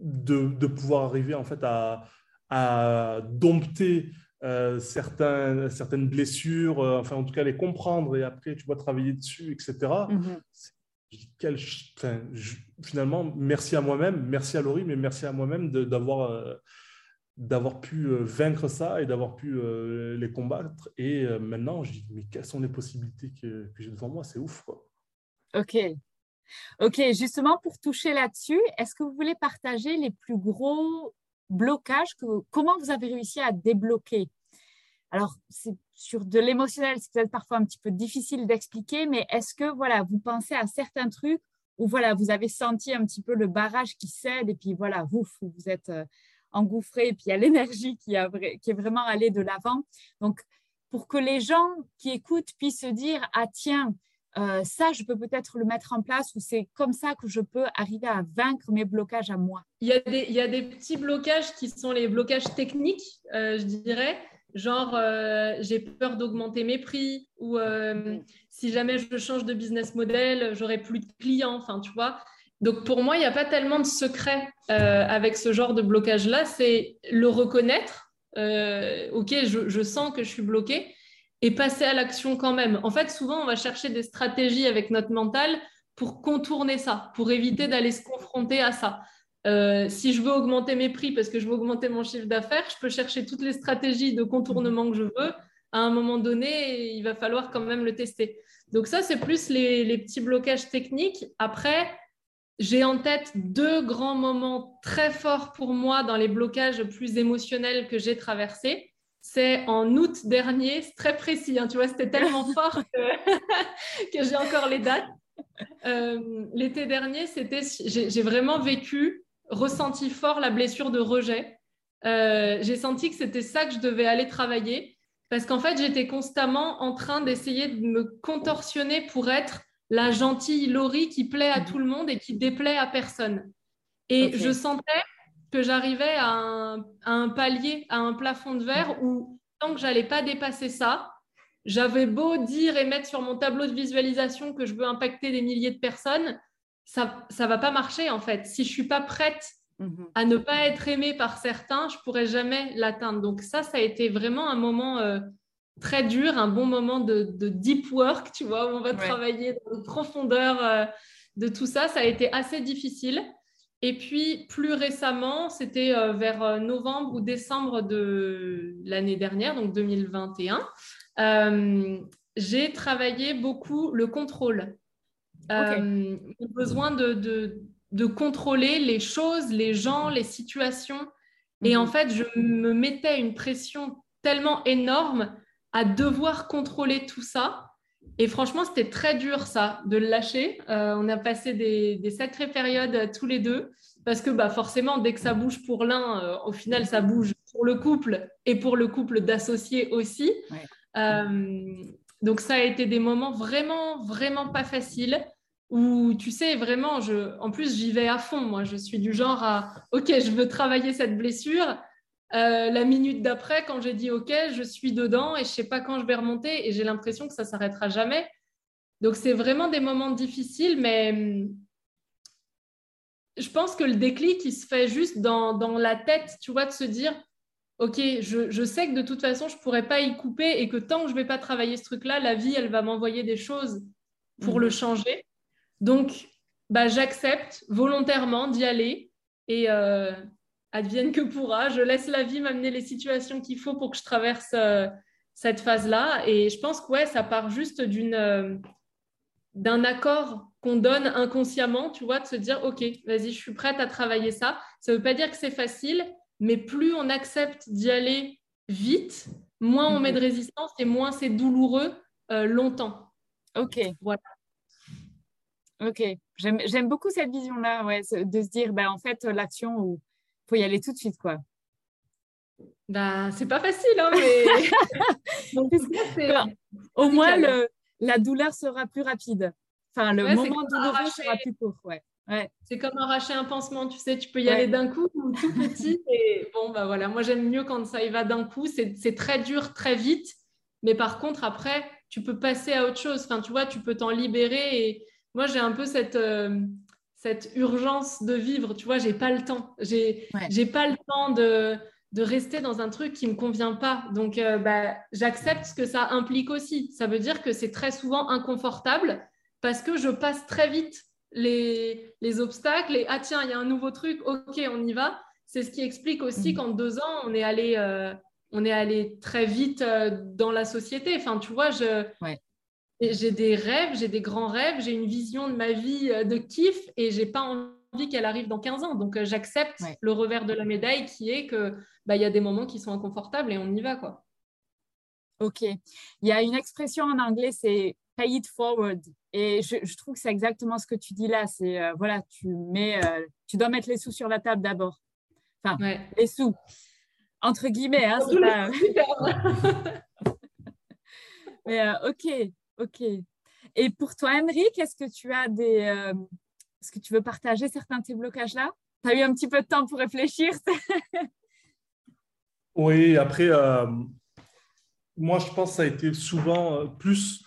de, de, pouvoir arriver en fait à, à dompter euh, certains, certaines blessures, euh, enfin en tout cas les comprendre et après tu vas travailler dessus, etc. Mhm. Quel, finalement, merci à moi-même, merci à Laurie, mais merci à moi-même d'avoir euh, d'avoir pu vaincre ça et d'avoir pu les combattre. Et maintenant, je dis, mais quelles sont les possibilités que, que j'ai devant moi? C'est ouf, quoi. Ok. Ok, justement, pour toucher là-dessus, est-ce que vous voulez partager les plus gros blocages que, Comment vous avez réussi à débloquer? Alors, c'est sur de l'émotionnel, c'est peut-être parfois un petit peu difficile d'expliquer, mais est-ce que voilà, vous pensez à certains trucs où voilà, vous avez senti un petit peu le barrage qui cède et puis voilà, vous, vous êtes euh, engouffré et puis il y a l'énergie qui, qui est vraiment allée de l'avant. Donc, pour que les gens qui écoutent puissent se dire, ah tiens, euh, ça, je peux peut-être le mettre en place ou c'est comme ça que je peux arriver à vaincre mes blocages à moi. Il y a des, petits blocages qui sont les blocages techniques, euh, je dirais. Genre, euh, j'ai peur d'augmenter mes prix ou si jamais je change de business model, j'aurai plus de clients. Enfin, tu vois. Donc, pour moi, il n'y a pas tellement de secret avec ce genre de blocage-là. C'est le reconnaître. ok, je, je sens que je suis bloqué et passer à l'action quand même. En fait, souvent, on va chercher des stratégies avec notre mental pour contourner ça, pour éviter d'aller se confronter à ça. Euh, si je veux augmenter mes prix parce que je veux augmenter mon chiffre d'affaires, je peux chercher toutes les stratégies de contournement que je veux. À un moment donné, il va falloir quand même le tester. Donc ça, c'est plus les, les, petits blocages techniques. Après, j'ai en tête deux grands moments très forts pour moi dans les blocages plus émotionnels que j'ai traversés c'est en août dernier, c'est très précis, hein, tu vois, c'était tellement fort que, j'ai encore les dates. Euh, l'été dernier, c'était, j'ai vraiment vécu, ressenti fort la blessure de rejet. Euh, j'ai senti que c'était ça que je devais aller travailler parce qu'en fait, j'étais constamment en train d'essayer de me contorsionner pour être la gentille Laurie qui plaît à tout le monde et qui déplaît à personne. Et je sentais que j'arrivais à, un, palier, à un plafond de verre où tant que j'allais pas dépasser ça, j'avais beau dire et mettre sur mon tableau de visualisation que je veux impacter des milliers de personnes, ça ça va pas marcher en fait. Si je suis pas prête mhm. à ne pas être aimé par certains, je pourrais jamais l'atteindre. Donc ça, ça a été vraiment un moment euh, très dur, un bon moment de, deep work, tu vois, où on va travailler dans la profondeur euh, de tout ça. Ça a été assez difficile. Et puis, plus récemment, c'était euh, vers novembre ou décembre de l'année dernière, donc 2021, j'ai travaillé beaucoup le contrôle. Okay. besoin de, de contrôler les choses, les gens, les situations. Et en mhm. fait, je me mettais une pression tellement énorme à devoir contrôler tout ça. Et franchement, c'était très dur, ça, de le lâcher. Euh, on a passé des, sacrées périodes tous les deux, parce que bah, forcément, dès que ça bouge pour l'un, euh, au final, ça bouge pour le couple et pour le couple d'associés aussi. Euh, donc, ça a été des moments vraiment, vraiment pas faciles où tu sais vraiment, je, en plus j'y vais à fond. Moi, je suis du genre à, ok, je veux travailler cette blessure. Euh, la minute d'après, quand j'ai dit ok, je suis dedans et je sais pas quand je vais remonter et j'ai l'impression que ça s'arrêtera jamais. Donc c'est vraiment des moments difficiles, mais hum, je pense que le déclic, il se fait juste dans, dans la tête, tu vois, de se dire, ok, je, je, sais que de toute façon, je pourrais pas y couper et que tant que je vais pas travailler ce truc-là, la vie, elle va m'envoyer des choses pour le mhm. changer. Donc, bah, j'accepte volontairement d'y aller et euh, advienne que pourra. Je laisse la vie m'amener les situations qu'il faut pour que je traverse euh, cette phase-là. Et je pense que ouais, ça part juste d'une, euh, d'un accord qu'on donne inconsciemment, tu vois, de se dire, OK, vas-y, je suis prête à travailler ça. Ça ne veut pas dire que c'est facile, mais plus on accepte d'y aller vite, moins on met de résistance et moins c'est douloureux longtemps. Ok. Voilà. Ok, j'aime beaucoup cette vision-là, ouais, de se dire, bah, en fait, l'action, faut y aller tout de suite, quoi. Bah, c'est pas facile, hein, mais... au moins, le, la douleur sera plus rapide. Enfin, le moment douloureux sera plus court, ouais. Ouais. C'est comme arracher un pansement, tu sais, tu peux y aller d'un coup ou tout petit. Et bon, bah voilà, moi j'aime mieux quand ça y va d'un coup. C'est très dur, très vite. Mais par contre, après, tu peux passer à autre chose. Enfin, tu vois, tu peux t'en libérer et, moi, j'ai un peu cette, euh, cette urgence de vivre. Tu vois, j'ai pas le temps. J'ai pas le temps de, de, rester dans un truc qui me convient pas. Donc, euh, bah, j'accepte ce que ça implique aussi. Ça veut dire que c'est très souvent inconfortable parce que je passe très vite les, les obstacles et ah tiens, il y a un nouveau truc, ok, on y va. C'est ce qui explique aussi mm. qu'en deux ans, on est allé, euh, on est allé très vite dans la société. Enfin, tu vois, je, j'ai des rêves, j'ai des grands rêves, j'ai une vision de ma vie euh, de kiff et j'ai pas envie qu'elle arrive dans 15 ans. Donc euh, j'accepte le revers de la médaille qui est que bah, y a des moments qui sont inconfortables et on y va quoi. Ok. Il y a une expression en anglais, c'est pay it forward. Et je, trouve que c'est exactement ce que tu dis là. C'est euh, voilà, tu mets, tu dois mettre les sous sur la table d'abord. Enfin, les sous entre guillemets. Hein, Mais ok, Ok. Et pour toi, Henrik, est-ce que tu as des. Euh, est-ce que tu veux partager certains de ces blocages-là? Tu as eu un petit peu de temps pour réfléchir Oui, après, euh, moi, je pense que ça a été souvent euh, plus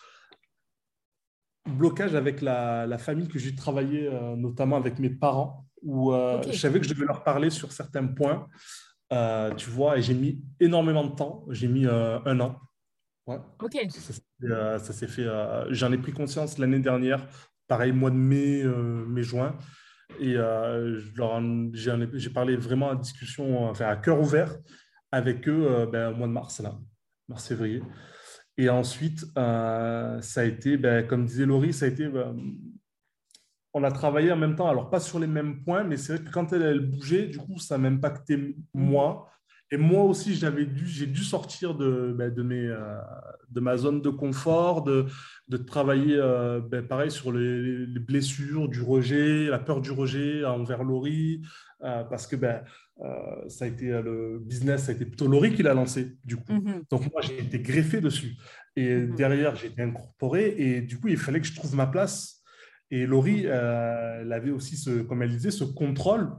blocage avec la, famille que j'ai travaillé, notamment avec mes parents, où je savais que je devais leur parler sur certains points. tu vois, et j'ai mis énormément de temps. J'ai mis un an. Ouais. Ok. Euh, ça, s'est fait. Euh, j'en ai pris conscience l'année dernière, pareil, mois de mai, euh, mai-juin. Et j'ai parlé vraiment à discussion, enfin, à cœur ouvert avec eux ben, au mois de mars, là, mars-février. Et ensuite, ça a été, ben, comme disait Laurie, ça a été. Ben, on a travaillé en même temps, alors pas sur les mêmes points, mais c'est vrai que quand elle, elle bougeait, du coup, ça m'impactait moi. Et moi aussi, j'avais dû, j'ai dû sortir de, ben, de, mes, euh, de ma zone de confort, de, de travailler euh, ben, pareil sur les, blessures, du rejet, la peur du rejet envers Laurie, euh, parce que ben, ça a été le business, ça a été plutôt Laurie qui l'a lancé, du coup. Mm-hmm. Donc moi, j'ai été greffé dessus. Et mm-hmm. derrière, j'ai été incorporé, et du coup, il fallait que je trouve ma place. Et Laurie, elle avait aussi, ce, comme elle disait, ce contrôle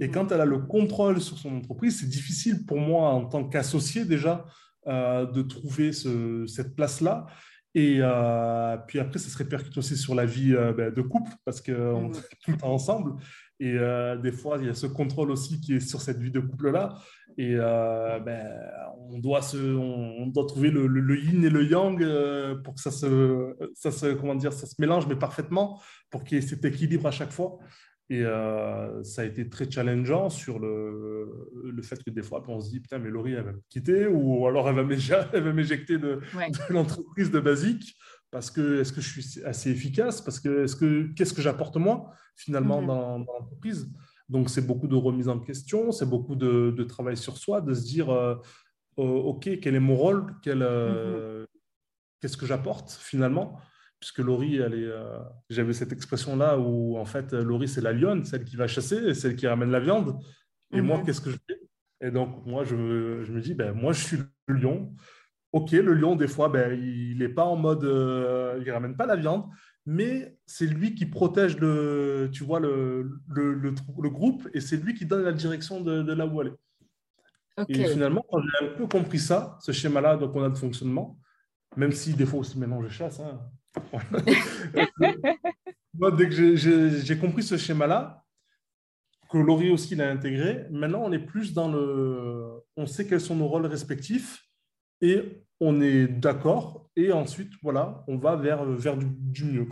et mhm. quand elle a le contrôle sur son entreprise, c'est difficile pour moi en tant qu'associé déjà euh, de trouver cette place-là. Et euh, puis après, ça se répercute aussi sur la vie euh, ben, de couple parce qu'on mhm. est tout le temps ensemble. Et euh, des fois, il y a ce contrôle aussi qui est sur cette vie de couple-là. Et ben, on, doit se, on, doit trouver le, le, yin et le yang pour que ça se, ça se, comment dire, ça se mélange, mais parfaitement, pour qu'il y ait cet équilibre à chaque fois. Et ça a été très challengeant sur le, le fait que des fois, on se dit, putain, mais Laurie, elle va me quitter, ou alors elle va m'éjecter de, de l'entreprise de Basique parce que est-ce que je suis assez efficace? Parce que est-ce que qu'est-ce que j'apporte moi finalement mhm. dans, l'entreprise? Donc c'est beaucoup de remise en question, c'est beaucoup de, travail sur soi, de se dire euh, oh, ok quel est mon rôle, euh, mhm. qu'est-ce que j'apporte finalement? Puisque Laurie, elle est, euh, j'avais cette expression là où en fait Laurie c'est la lionne, celle qui va chasser, celle qui ramène la viande. Et moi mhm. qu'est-ce que je fais? Et donc moi je, je me dis ben moi je suis le lion Ok, le lion, des fois, ben, il n'est pas en mode. Euh, il ne ramène pas la viande, mais c'est lui qui protège le, tu vois, le, le, le, groupe et c'est lui qui donne la direction de, de là où aller. Et finalement, quand j'ai un peu compris ça, ce schéma-là donc on a de fonctionnement, même si des fois aussi maintenant je chasse. Hein. Moi, dès que j'ai compris ce schéma-là, que Laurie aussi l'a intégré, maintenant on est plus dans le. On sait quels sont nos rôles respectifs et on est d'accord, et ensuite, voilà, on va vers, vers du, mieux.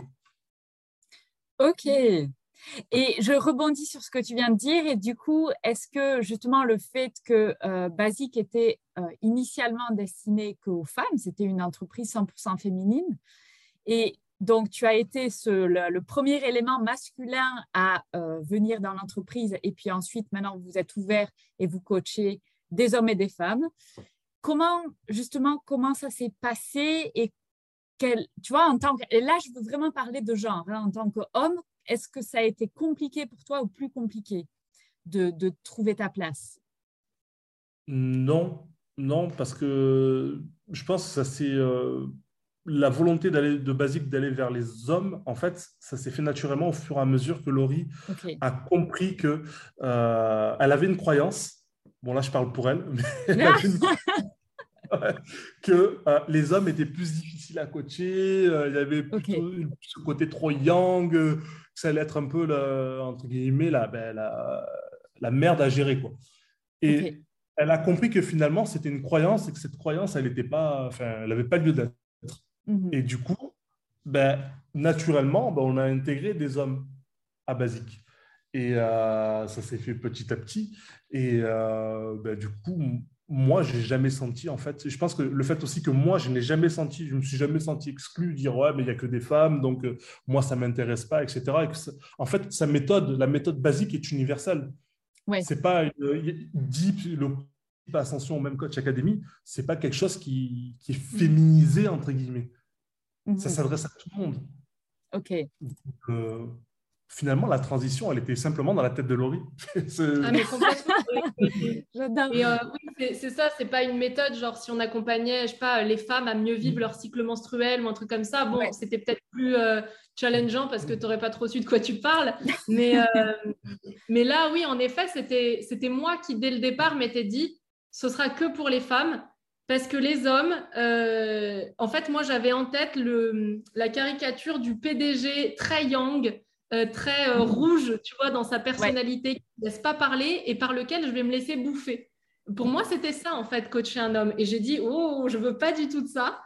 Ok. Et je rebondis sur ce que tu viens de dire. Et du coup, est-ce que justement le fait que euh, Basic était euh, initialement destiné qu'aux femmes, c'était une entreprise 100% féminine, et donc tu as été le, premier élément masculin à euh, venir dans l'entreprise, et puis ensuite, maintenant, vous êtes ouvert et vous coachez des hommes et des femmes. Comment, justement, comment ça s'est passé et quel, tu vois, en tant et là, je veux vraiment parler de genre, hein, en tant qu'homme, est-ce que ça a été compliqué pour toi ou plus compliqué de, de trouver ta place? Non, non, parce que je pense que ça c'est euh, la volonté d'aller de basique d'aller vers les hommes. En fait, ça s'est fait naturellement au fur et à mesure que Laurie a compris que euh, elle avait une croyance. Bon là, je parle pour elle, mais elle avait une, que euh, les hommes étaient plus difficiles à coacher, euh, il y avait plutôt ce côté trop yang, euh, ça allait être un peu, la, entre guillemets, la, ben, la, la, merde à gérer. Quoi. Et elle a compris que finalement, c'était une croyance et que cette croyance, elle n'avait pas, enfin, elle pas lieu d'être. Mhm. Et du coup, ben, naturellement, ben, on a intégré des hommes à basique. Et ça s'est fait petit à petit. Et ben, du coup, moi, j'ai jamais senti, en fait, je pense que le fait aussi que moi, je n'ai jamais senti, je me suis jamais senti exclu, dire ouais, mais il n'y a que des femmes, donc euh, moi, ça m'intéresse pas, etc. en fait, sa méthode, la méthode basique est universelle. Ouais. C'est pas une, deep, le ascension, même coach académie, c'est pas quelque chose qui, qui, est féminisé entre guillemets. Ça mhm. s'adresse à tout le monde. Ok. Euh, finalement, la transition, elle était simplement dans la tête de Laurie. ah, mais complètement. Et euh, oui, c'est ça, c'est pas une méthode, genre si on accompagnait, je sais pas, les femmes à mieux vivre leur cycle menstruel ou un truc comme ça, bon, c'était peut-être plus euh, challengeant parce que tu n'aurais pas trop su de quoi tu parles. Mais, euh, mais là, oui, en effet, c'était moi qui, dès le départ, m'étais dit, ce sera que pour les femmes. Parce que les hommes, en fait, moi, j'avais en tête le, la caricature du PDG très young, euh, très euh, rouge, tu vois, dans sa personnalité, qui ne laisse pas parler et par lequel je vais me laisser bouffer. Pour moi, c'était ça, en fait, coacher un homme. Et j'ai dit, oh, je veux pas du tout de ça.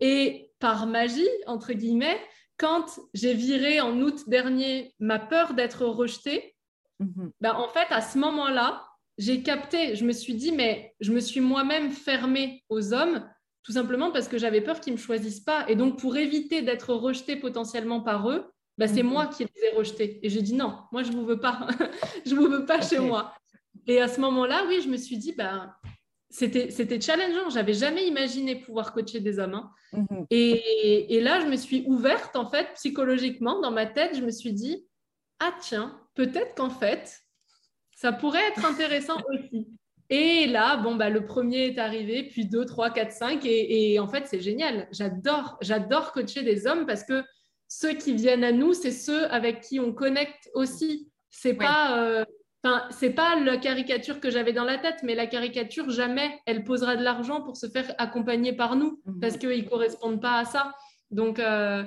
Et par magie, entre guillemets, quand j'ai viré en août dernier ma peur d'être rejetée, ben, en fait, à ce moment-là, j'ai capté, je me suis dit, mais je me suis moi-même fermée aux hommes, tout simplement parce que j'avais peur qu'ils ne me choisissent pas. Et donc, pour éviter d'être rejetée potentiellement par eux, bah, c'est mhm. moi qui les ai rejetés. Et j'ai dit non, moi je ne vous veux pas, je ne vous veux pas chez moi. Et à ce moment-là, oui, je me suis dit, bah, c'était, c'était challengeant. J'avais jamais imaginé pouvoir coacher des hommes. Hein. Mhm. Et, et, là, je me suis ouverte, en fait, psychologiquement, dans ma tête, je me suis dit, ah tiens, peut-être qu'en fait, ça pourrait être intéressant aussi. Et là, bon, bah, le premier est arrivé, puis deux, trois, quatre, cinq. Et, et en fait, c'est génial. J'adore, j'adore coacher des hommes parce que ceux qui viennent à nous, c'est ceux avec qui on connecte aussi. C'est pas, euh, c'est pas la caricature que j'avais dans la tête, mais la caricature jamais elle posera de l'argent pour se faire accompagner par nous mhm. parce qu'ils correspondent pas à ça. Donc, euh,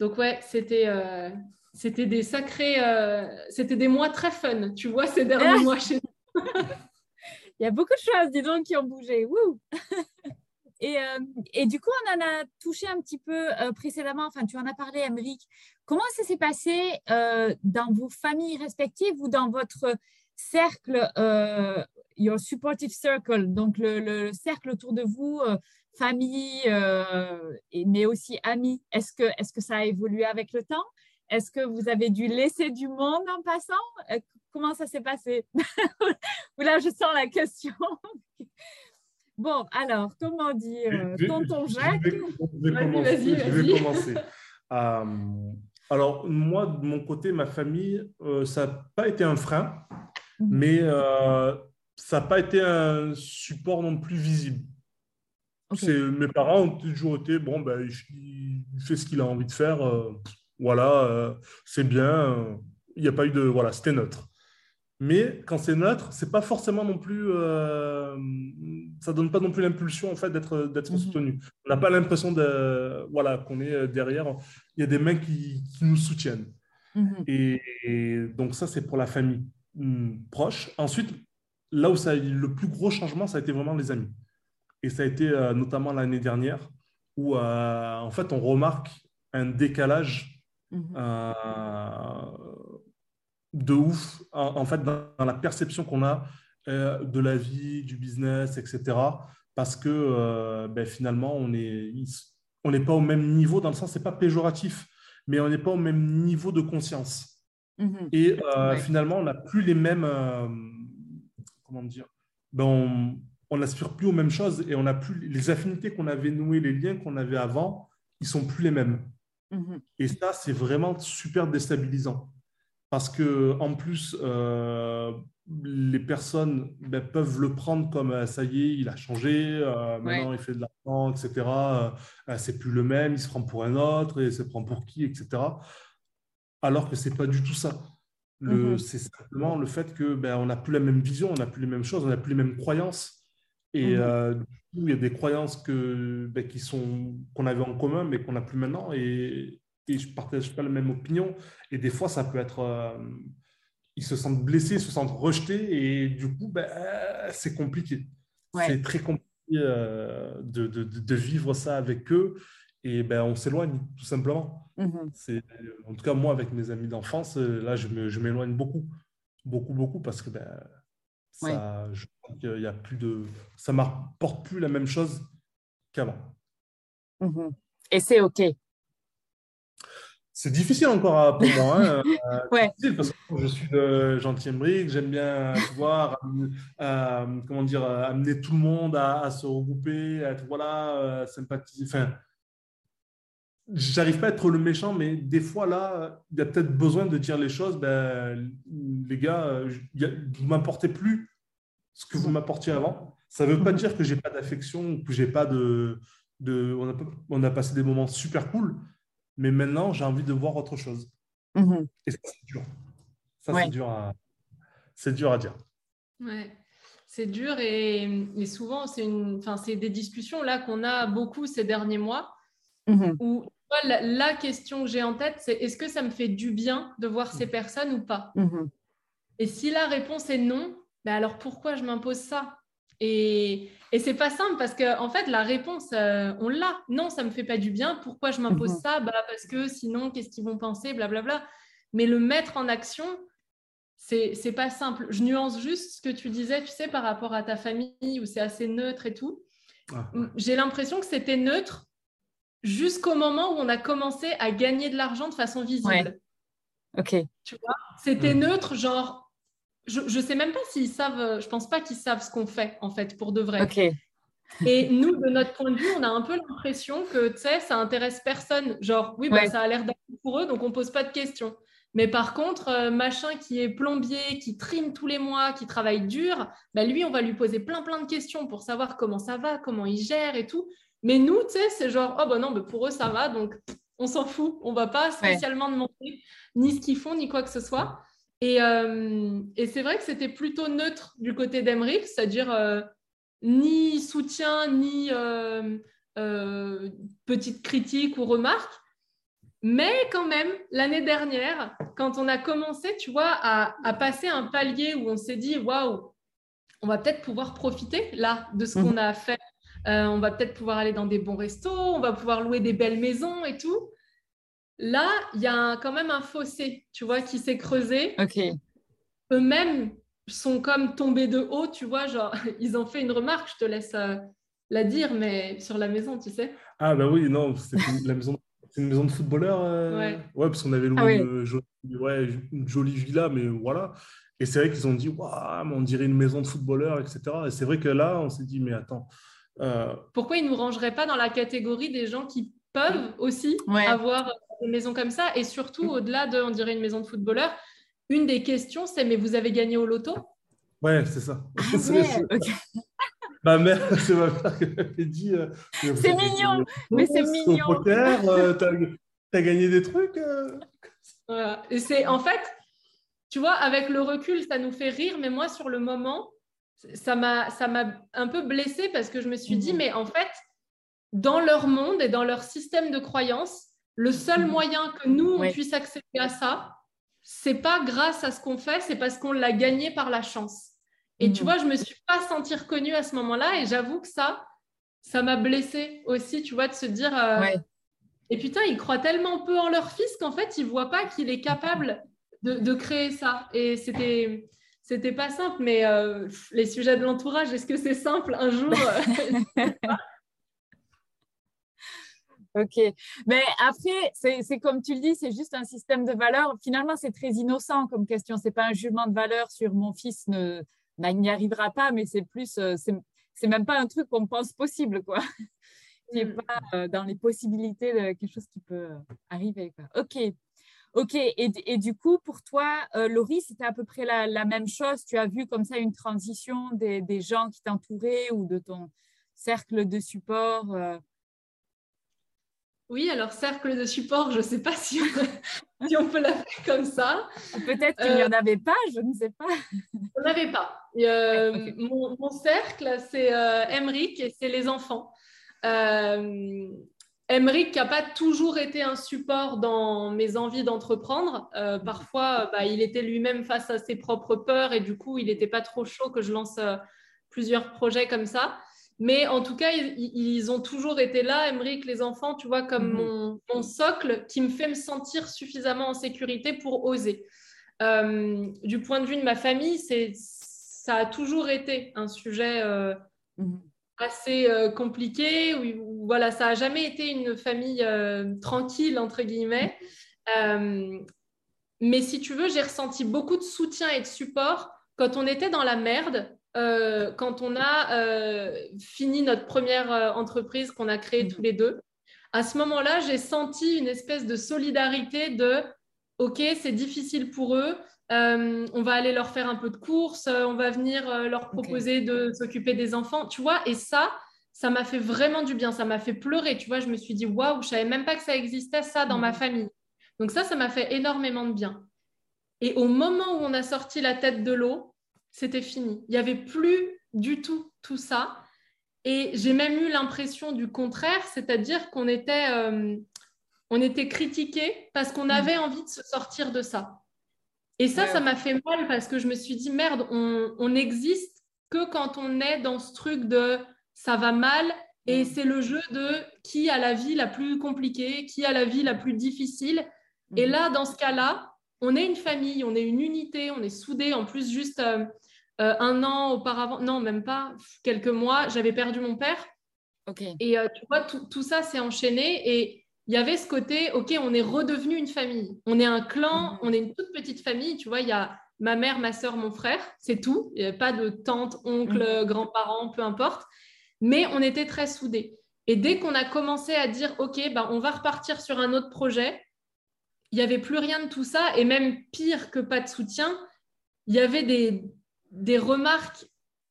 donc ouais, c'était, euh, c'était des sacrés, euh, c'était des mois très fun, tu vois, ces derniers mois chez nous. Il y a beaucoup de choses, dis donc, qui ont bougé. et, euh, et, du coup, on en a touché un petit peu euh, précédemment, enfin, tu en as parlé, Emeric. Comment ça s'est passé dans vos familles respectives ou dans votre cercle, your supportive circle, donc le, le, cercle autour de vous, famille, et, mais aussi amis Est-ce que, est -ce que ça a évolué avec le temps? Est-ce que vous avez dû laisser du monde en passant? Euh, Comment ça s'est passé? Là, je sens la question. bon, alors, comment dire Tonton Jacques? Je vais commencer. Euh, alors, moi, de mon côté, ma famille, euh, ça n'a pas été un frein, mhm. mais ça n'a pas été un support non plus visible. Mes parents ont toujours été, bon, ben, il, fait ce qu'il a envie de faire voilà, euh, c'est bien, il n'y a pas eu de. Voilà, c'était neutre. Mais quand c'est neutre, c'est pas forcément non plus. Euh, ça donne pas non plus l'impulsion en fait d'être d'être mhm. soutenu. On n'a pas l'impression de voilà qu'on est derrière. Il y a des mains qui, nous soutiennent. Mhm. Et, donc ça c'est pour la famille hmm, proche. Ensuite, là où ça a eu le plus gros changement, ça a été vraiment les amis. Et ça a été euh, notamment l'année dernière où en fait on remarque un décalage Mhm. Euh, de ouf, en, fait, dans, la perception qu'on a euh, de la vie, du business, etc. Parce que euh, ben, finalement, on n'est on n'est pas au même niveau, dans le sens, c'est pas péjoratif, mais on n'est pas au même niveau de conscience. Mhm. Et finalement, on n'a plus les mêmes. comment dire ben, On n'aspire plus aux mêmes choses et on n'a plus les affinités qu'on avait nouées, les liens qu'on avait avant, ils sont plus les mêmes. Mhm. Et ça, c'est vraiment super déstabilisant. Parce que en plus, euh, les personnes ben, peuvent le prendre comme euh, ça y est, il a changé, euh, maintenant il fait de l'argent, etc. c'est plus le même, il se prend pour un autre, et il se prend pour qui, etc. Alors que c'est pas du tout ça. Mhm. C'est simplement le fait que ben, on n'a plus la même vision, on n'a plus les mêmes choses, on n'a plus les mêmes croyances. Et mmh. il y a des croyances que, ben, qui sont, qu'on avait en commun, mais qu'on n'a plus maintenant. Et, et je ne partage pas la même opinion. Et des fois, ça peut être. ils se sentent blessés, ils se sentent rejetés. Et du coup, ben, c'est compliqué. C'est très compliqué de, de, de, vivre ça avec eux. Et ben, on s'éloigne, tout simplement. Mmh c'est En tout cas, moi, avec mes amis d'enfance, là, je, je m'éloigne beaucoup. Beaucoup, beaucoup, parce que ben, ça, je il y a plus de, ça m'apporte plus la même chose qu'avant. Mhm. Et c'est OK. C'est difficile encore pour moi. Hein. ouais. difficile parce que je suis de gentil brique, j'aime bien pouvoir euh, comment dire, amener tout le monde à, se regrouper, à être voilà, euh, sympathiser. Enfin, j'arrive pas à être le méchant, mais des fois là, il y a peut-être besoin de dire les choses. Ben, les gars, vous m'apportez plus ce que vous m'apportiez avant. Ça ne veut pas dire que j'ai pas d'affection, que j'ai pas de, de on, a, on, a, passé des moments super cool, mais maintenant j'ai envie de voir autre chose. Mhm. Et ça c'est dur. Ça c'est dur à, c'est dur à dire. Ouais. C'est dur et, et souvent c'est une, enfin c'est des discussions là qu'on a beaucoup ces derniers mois mhm. où la, la, question que j'ai en tête c'est est-ce que ça me fait du bien de voir ces personnes ou pas? Mhm. Et si la réponse est non, alors pourquoi je m'impose ça? Et, et c'est pas simple parce que en fait la réponse euh, on l'a. Non, ça me fait pas du bien. Pourquoi je m'impose mhm. ça? Bah, parce que sinon qu'est-ce qu'ils vont penser, blablabla. Mais le mettre en action, c'est c'est pas simple. Je nuance juste ce que tu disais, tu sais, par rapport à ta famille où c'est assez neutre et tout. Ah, J'ai l'impression que c'était neutre jusqu'au moment où on a commencé à gagner de l'argent de façon visible. Ok. Tu vois, c'était neutre, genre je ne sais même pas s'ils savent, euh, je pense pas qu'ils savent ce qu'on fait en fait pour de vrai. Et nous, de notre point de vue, on a un peu l'impression que tu sais, ça intéresse personne. Genre, oui, bah, ça a l'air d'accord pour eux, donc on pose pas de questions. Mais par contre, euh, machin qui est plombier, qui trime tous les mois, qui travaille dur, bah, lui, on va lui poser plein plein de questions pour savoir comment ça va, comment il gère et tout. Mais nous, tu sais, c'est genre, oh bah non, mais pour eux, ça va, donc on s'en fout. On va pas spécialement demander ni ce qu'ils font, ni quoi que ce soit. Euh, et, c'est vrai que c'était plutôt neutre du côté d'Emeric, c'est-à-dire euh, ni soutien, ni euh, petite critique ou remarque. Mais quand même, l'année dernière, quand on a commencé, tu vois, à, à passer un palier où on s'est dit, waouh, on va peut-être pouvoir profiter là de ce qu'on a fait. On va peut-être pouvoir aller dans des bons restos, on va pouvoir louer des belles maisons et tout. Là, il y a quand même un fossé, tu vois, qui s'est creusé. Ok. Eux-mêmes sont comme tombés de haut, tu vois, genre, ils ont fait une remarque, je te laisse euh, la dire, mais sur la maison, tu sais. Ah bah oui, non, c'est la maison, c'est une maison de footballeur. euh, Ouais. parce qu'on avait loué Ah ouais. une, jolie, ouais, une jolie villa, mais voilà. Et c'est vrai qu'ils ont dit, waouh, mais on dirait une maison de footballeur, etc. Et c'est vrai que là, on s'est dit, mais attends, euh, Pourquoi ils ne nous rangeraient pas dans la catégorie des gens qui peuvent aussi Ouais. avoir une maison comme ça Et surtout, au-delà de, on dirait, une maison de footballeur, une des questions, c'est mais vous avez gagné au loto? Ouais, c'est ça. Ah C'est- c'est-. Ma mère, c'est ma mère qui m'avait dit. euh, C'est mignon, mais c'est Au mignon. poker, euh, t'as t'as gagné des trucs euh Voilà. Et c'est en fait, tu vois, avec le recul, ça nous fait rire, mais moi, sur le moment, ça m'a ça m'a un peu blessée parce que je me suis dit, Mhm. mais en fait, dans leur monde et dans leur système de croyances, le seul Mhm. moyen que nous, on Ouais. puisse accéder à ça, c'est pas grâce à ce qu'on fait, c'est parce qu'on l'a gagné par la chance. Et tu Mhm. vois, je me suis pas sentie reconnue à ce moment-là et j'avoue que ça, ça m'a blessée aussi, tu vois, de se dire... euh, Ouais. et putain, ils croient tellement peu en leur fils qu'en fait, ils voient pas qu'il est capable de, de créer ça. Et c'était, c'était pas simple, mais euh, les sujets de l'entourage, est-ce que c'est simple un jour? Ok. Mais après, c'est comme tu le dis, c'est juste un système de valeurs. Finalement, c'est très innocent comme question. C'est pas un jugement de valeur sur mon fils ne bah, il n'y arrivera pas, mais c'est plus, euh, c'est même pas un truc qu'on pense possible, quoi. qui n'est Mm. pas euh, dans les possibilités de quelque chose qui peut euh, arriver. Quoi. Ok. Ok. Et, et du coup, pour toi, euh, Laurie, c'était à peu près la, la même chose. Tu as vu comme ça une transition des, des gens qui t'entouraient ou de ton cercle de support euh, Oui, alors cercle de support, je sais pas si on, si on peut l'appeler comme ça. Peut-être qu'il n'y Euh, en avait pas, je ne sais pas. On n'avait pas. Euh, Ouais, ok. mon, mon cercle, c'est euh, Emric et c'est les enfants. Euh, Emric n'a pas toujours été un support dans mes envies d'entreprendre. Euh, parfois, euh, bah, il était lui-même face à ses propres peurs et du coup, il n'était pas trop chaud que je lance euh, plusieurs projets comme ça. Mais en tout cas, ils, ils ont toujours été là, Emric, les enfants, tu vois, comme Mhm. mon, mon socle qui me fait me sentir suffisamment en sécurité pour oser. Euh, du point de vue de ma famille, c'est, ça a toujours été un sujet euh, Mhm. assez euh, compliqué. Où, où, voilà, ça n'a jamais été une famille tranquille, entre guillemets. Euh, mais si tu veux, j'ai ressenti beaucoup de soutien et de support quand on était dans la merde, euh, quand on a euh, fini notre première euh, entreprise qu'on a créée Mhm. tous les deux. À ce moment-là, j'ai senti une espèce de solidarité de OK, c'est difficile pour eux. euh, on va aller leur faire un peu de courses, euh, on va venir leur proposer de s'occuper des enfants, tu vois. Et ça, ça m'a fait vraiment du bien. Ça m'a fait pleurer, tu vois. Je me suis dit, waouh, je savais même pas que ça existait, ça, dans ma Mhm. famille. Donc ça, ça m'a fait énormément de bien. Et au moment où on a sorti la tête de l'eau, c'était fini. Il n'y avait plus du tout tout ça. Et j'ai même eu l'impression du contraire, c'est-à-dire qu'on était, euh, on était critiqué parce qu'on avait envie de se sortir de ça. Et ça, Ouais. ça m'a fait mal parce que je me suis dit, merde, on, on n'existe que quand on est dans ce truc de ça va mal et Mm. c'est le jeu de qui a la vie la plus compliquée, qui a la vie la plus difficile. Et Mhm. là, dans ce cas-là, on est une famille, on est une unité, on est soudés. En plus, juste euh, euh, un an auparavant, non, même pas, quelques mois, j'avais perdu mon père. Et euh, tu vois, tout, tout ça s'est enchaîné et il y avait ce côté, OK, on est redevenu une famille. On est un clan, Mhm. on est une toute petite famille. Tu vois, il y a ma mère, ma soeur, mon frère, c'est tout. Il n'y a pas de tante, oncle, Mhm. grands-parents, peu importe. Mais on était très soudés. Et dès qu'on a commencé à dire, OK, ben, on va repartir sur un autre projet, il n'y avait plus rien de tout ça. Et même pire que pas de soutien, il y avait des, des remarques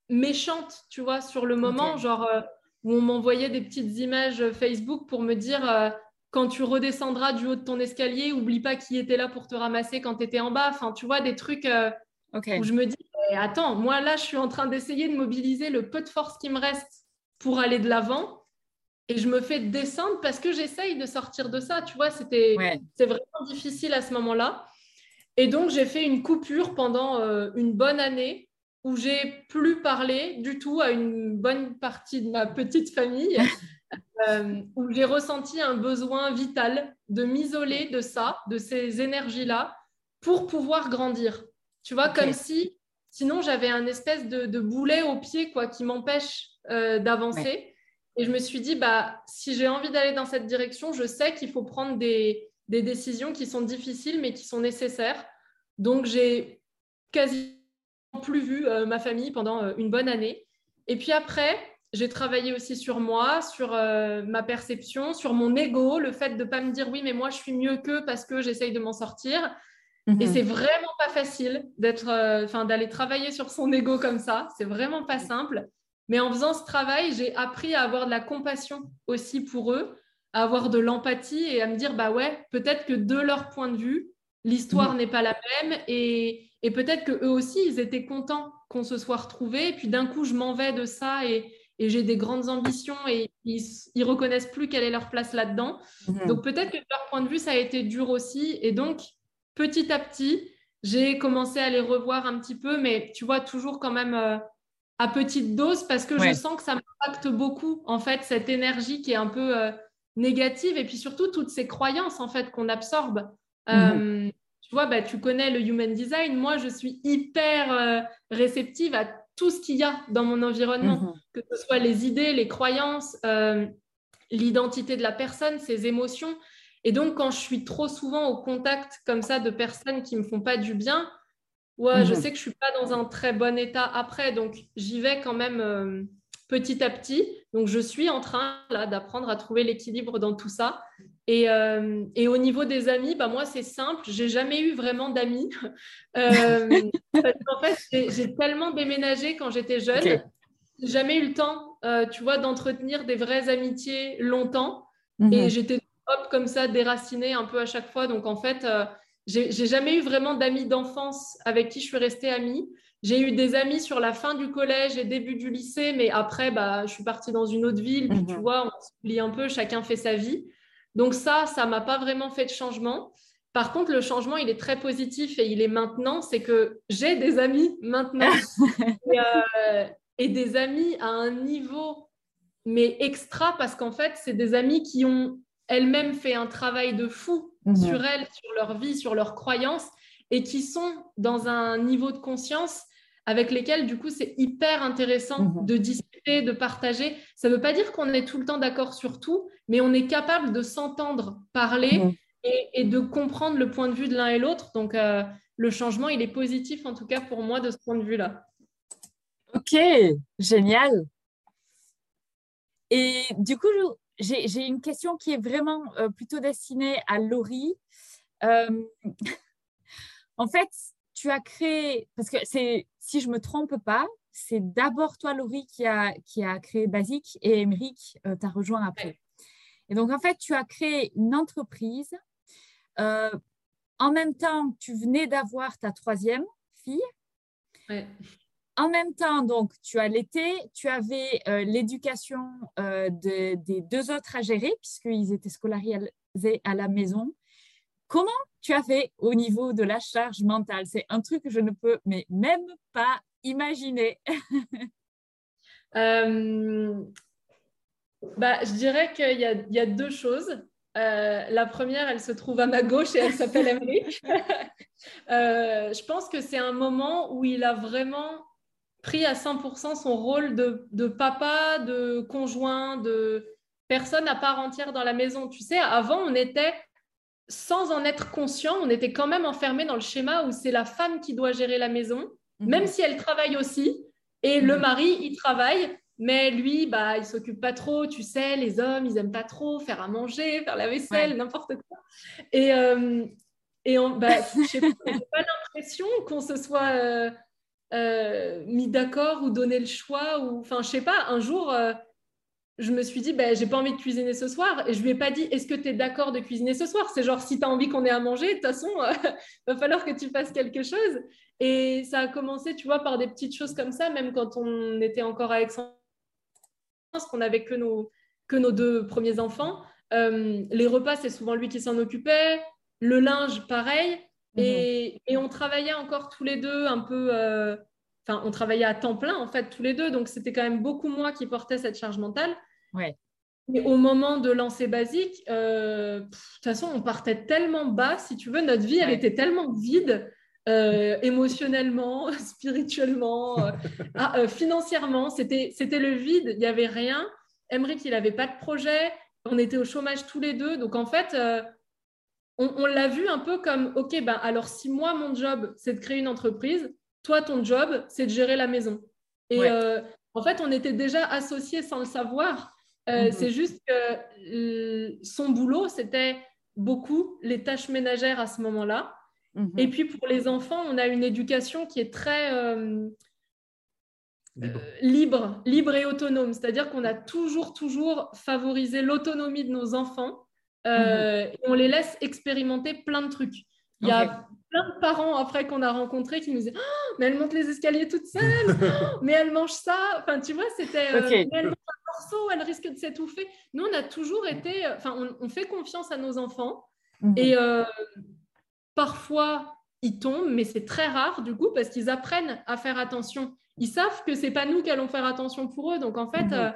méchantes, tu vois, sur le moment, genre euh, où on m'envoyait des petites images Facebook pour me dire euh, quand tu redescendras du haut de ton escalier, oublie pas qui était là pour te ramasser quand tu étais en bas. Enfin, tu vois, des trucs euh, où je me dis, attends, moi là, je suis en train d'essayer de mobiliser le peu de force qui me reste pour aller de l'avant. Et je me fais descendre parce que j'essaye de sortir de ça. Tu vois, c'était c'est vraiment difficile à ce moment-là. Et donc, j'ai fait une coupure pendant euh, une bonne année où j'ai plus parlé du tout à une bonne partie de ma petite famille, euh, où j'ai ressenti un besoin vital de m'isoler de ça, de ces énergies-là, pour pouvoir grandir. Tu vois, comme si sinon j'avais un espèce de, boulet au pied quoi, qui m'empêche euh, d'avancer. Et je me suis dit, bah, si j'ai envie d'aller dans cette direction, je sais qu'il faut prendre des, décisions qui sont difficiles, mais qui sont nécessaires. Donc, j'ai quasiment plus vu euh, ma famille pendant euh, une bonne année. Et puis après, j'ai travaillé aussi sur moi, sur euh, ma perception, sur mon ego, le fait de ne pas me dire oui, mais moi je suis mieux qu'eux parce que j'essaye de m'en sortir. Et mhm. c'est vraiment pas facile d'être, enfin, d'aller travailler sur son ego comme ça. C'est vraiment pas simple. Mais en faisant ce travail, j'ai appris à avoir de la compassion aussi pour eux, à avoir de l'empathie et à me dire, bah ouais, peut-être que de leur point de vue, l'histoire mhm. n'est pas la même et, peut-être que eux aussi, ils étaient contents qu'on se soit retrouvés. Et puis d'un coup, je m'en vais de ça et, j'ai des grandes ambitions et ils, ils reconnaissent plus quelle est leur place là-dedans. Mhm. Donc peut-être que de leur point de vue, ça a été dur aussi. Et donc, petit à petit, j'ai commencé à les revoir un petit peu, mais tu vois, toujours quand même... Euh, à petite dose parce que je sens que ça m'impacte beaucoup, en fait, cette énergie qui est un peu euh, négative et puis surtout toutes ces croyances, en fait, qu'on absorbe. Mhm. Euh, tu vois, bah, tu connais le human design. Moi, je suis hyper euh, réceptive à tout ce qu'il y a dans mon environnement, mhm. que ce soit les idées, les croyances, l'identité de la personne, ses émotions. Et donc, quand je suis trop souvent au contact comme ça de personnes qui me font pas du bien, Ouais, je mhm. sais que je suis pas dans un très bon état après, donc j'y vais quand même euh, petit à petit. Donc je suis en train là d'apprendre à trouver l'équilibre dans tout ça. Et, euh, et, au niveau des amis, bah moi c'est simple, j'ai jamais eu vraiment d'amis. Euh, en fait, j'ai tellement déménagé quand j'étais jeune, j'ai jamais eu le temps, tu vois, d'entretenir des vraies amitiés longtemps. Et mhm. j'étais hop comme ça déracinée un peu à chaque fois. Donc en fait j'ai jamais eu vraiment d'amis d'enfance avec qui je suis restée amie. J'ai eu des amis sur la fin du collège et début du lycée, mais après, bah, je suis partie dans une autre ville, puis tu mhm. vois, on s'oublie un peu, chacun fait sa vie. Donc ça, ça m'a pas vraiment fait de changement. Par contre, le changement, il est très positif et il est maintenant, c'est que j'ai des amis maintenant euh, et, des amis à un niveau mais extra parce qu'en fait, c'est des amis qui ont elles-mêmes fait un travail de fou Mhm. sur elles, sur leur vie, sur leurs croyances, et qui sont dans un niveau de conscience avec lesquels, du coup, c'est hyper intéressant mhm. de discuter, de partager. Ça ne veut pas dire qu'on est tout le temps d'accord sur tout, mais on est capable de s'entendre parler mhm. et, de comprendre le point de vue de l'un et l'autre. Donc, euh, le changement, il est positif, en tout cas pour moi, de ce point de vue-là. Ok, génial. Et du coup, j'ai une question qui est vraiment euh, plutôt destinée à Laurie. Euh, en fait, tu as créé, parce que si je ne me trompe pas, c'est d'abord toi, Laurie, qui a, qui a créé Basic et Émeric euh, t'a rejoint après. Et donc, en fait, tu as créé une entreprise. en même temps, tu venais d'avoir ta troisième fille. Ouais. En même temps, donc, tu as l'été, tu avais euh, l'éducation euh, des deux autres à gérer, puisqu'ils étaient scolarisés à la maison. Comment tu as fait au niveau de la charge mentale? C'est un truc que je ne peux mais même pas imaginer. Euh, bah, je dirais qu'il y, a deux choses. la première, elle se trouve à ma gauche et elle s'appelle Emmerich. je pense que c'est un moment où il a vraiment pris à 100% son rôle de, papa, de conjoint, de personne à part entière dans la maison. Tu sais, avant, on était, sans en être conscient, on était quand même enfermé dans le schéma où c'est la femme qui doit gérer la maison, mhm. même si elle travaille aussi, et le mhm. mari, il travaille. Mais lui, bah, il s'occupe pas trop, tu sais, les hommes, ils aiment pas trop faire à manger, faire la vaisselle, n'importe quoi. Et, euh, et on, bah, je n'ai pas l'impression qu'on se soit euh, euh, mis d'accord ou donné le choix ou enfin je sais pas un jour euh, je me suis dit ben j'ai pas envie de cuisiner ce soir et je lui ai pas dit est-ce que tu es d'accord de cuisiner ce soir? C'est genre si tu as envie qu'on ait à manger de toute façon il va falloir que tu fasses quelque chose et ça a commencé tu vois par des petites choses comme ça même quand on était encore à Aix-en-Provence qu'on avait que nos que nos deux premiers enfants. les repas, c'est souvent lui qui s'en occupait. Le linge, pareil. Mhm. Et, on travaillait encore tous les deux un peu. Enfin, on travaillait à temps plein, en fait, tous les deux. Donc, c'était quand même beaucoup moi qui portais cette charge mentale. Ouais. Et au moment de lancer Basique, de toute façon, on partait tellement bas, si tu veux, notre vie, elle était tellement vide euh, émotionnellement, spirituellement, euh, ah, euh, financièrement. C'était, c'était le vide, il n'y avait rien. Emmerich, il n'avait pas de projet. On était au chômage tous les deux. Donc, en fait, on, l'a vu un peu comme, OK, ben, alors si moi, mon job, c'est de créer une entreprise, toi, ton job, c'est de gérer la maison. Et en fait, on était déjà associés sans le savoir. Mm-hmm. C'est juste que son boulot, c'était beaucoup les tâches ménagères à ce moment-là. Et mhm. puis pour les enfants, on a une éducation qui est très euh, euh, libre. libre. et autonome. C'est-à-dire qu'on a toujours, toujours favorisé l'autonomie de nos enfants. Euh, et on les laisse expérimenter plein de trucs. Il y a plein de parents après qu'on a rencontrés qui nous disaient oh, Mais elle monte les escaliers toute seule, oh, mais elle mange ça. Enfin, tu vois, c'était elle mange un morceau, elle risque de s'étouffer. Nous, on a toujours été. Enfin, on, fait confiance à nos enfants. Mhm. Et Parfois, ils tombent, mais c'est très rare du coup parce qu'ils apprennent à faire attention. Ils savent que c'est pas nous qui allons faire attention pour eux. Donc en fait, mhm.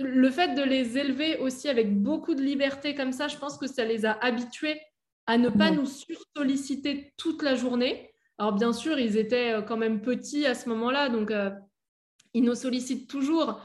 Le fait de les élever aussi avec beaucoup de liberté comme ça, je pense que ça les a habitués à ne pas nous solliciter toute la journée. Alors bien sûr, ils étaient euh, quand même petits à ce moment-là, donc euh, ils nous sollicitent toujours,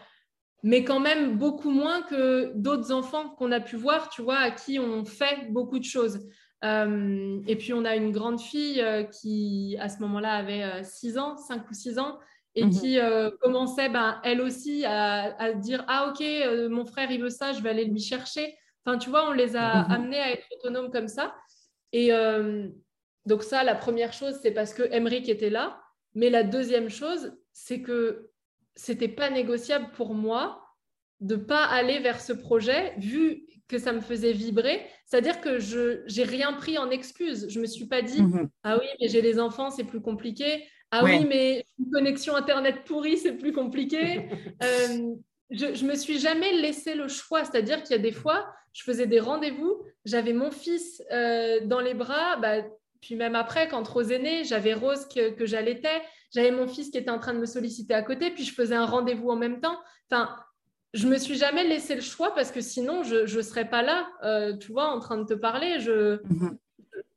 mais quand même beaucoup moins que d'autres enfants qu'on a pu voir, tu vois, à qui on fait beaucoup de choses. Euh, et puis, on a une grande fille qui, à ce moment-là, avait 6 euh, ans, 5 ou 6 ans, et mhm. qui commençait, ben, elle aussi, à, dire Ah, ok, mon frère, il veut ça, je vais aller lui chercher. Enfin, tu vois, on les a mhm. amenés à être autonomes comme ça. Et donc, ça, la première chose, c'est parce que Emmerich était là. Mais la deuxième chose, c'est que c'était pas négociable pour moi de pas aller vers ce projet, vu que ça me faisait vibrer. C'est-à-dire que je n'ai rien pris en excuse. Je ne me suis pas dit, mhm. ah oui, mais j'ai les enfants, c'est plus compliqué. Ah oui, mais une connexion Internet pourrie, c'est plus compliqué. Euh, je ne me suis jamais laissé le choix. C'est-à-dire qu'il y a des fois, je faisais des rendez-vous, j'avais mon fils euh, dans les bras, bah, puis même après, quand Rose est née, j'avais Rose que, que j'allaitais, j'avais mon fils qui était en train de me solliciter à côté, puis je faisais un rendez-vous en même temps. Enfin, je me suis jamais laissé le choix parce que sinon je ne serais pas là, euh, tu vois, en train de te parler. Je... Mhm.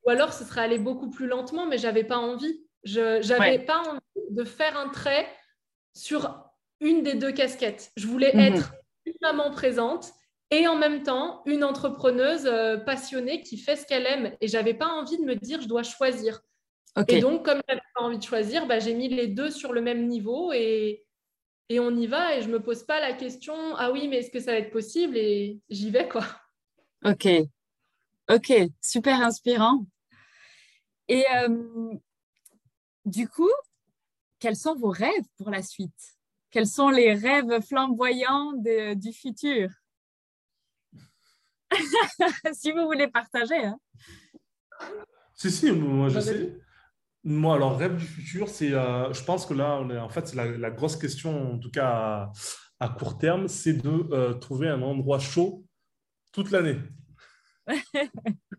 Ou alors ce serait allé beaucoup plus lentement, mais j'avais pas envie. Je n'avais pas envie de faire un trait sur une des deux casquettes. Je voulais mhm. être une maman présente et en même temps une entrepreneuse euh, passionnée qui fait ce qu'elle aime. Et j'avais pas envie de me dire je dois choisir. Et donc, comme j'avais pas envie de choisir, bah, j'ai mis les deux sur le même niveau et, et on y va et je me pose pas la question ah oui mais est-ce que ça va être possible? Et j'y vais quoi. Ok, ok, super inspirant. Et euh, du coup, quels sont vos rêves pour la suite? Quels sont les rêves flamboyants du futur? Si vous voulez partager. Hein. Si, si, moi je sais. Moi, alors, rêve du futur, c'est, euh, je pense que là, on est, en fait, c'est la, grosse question, en tout cas à, court terme, c'est de euh, trouver un endroit chaud toute l'année.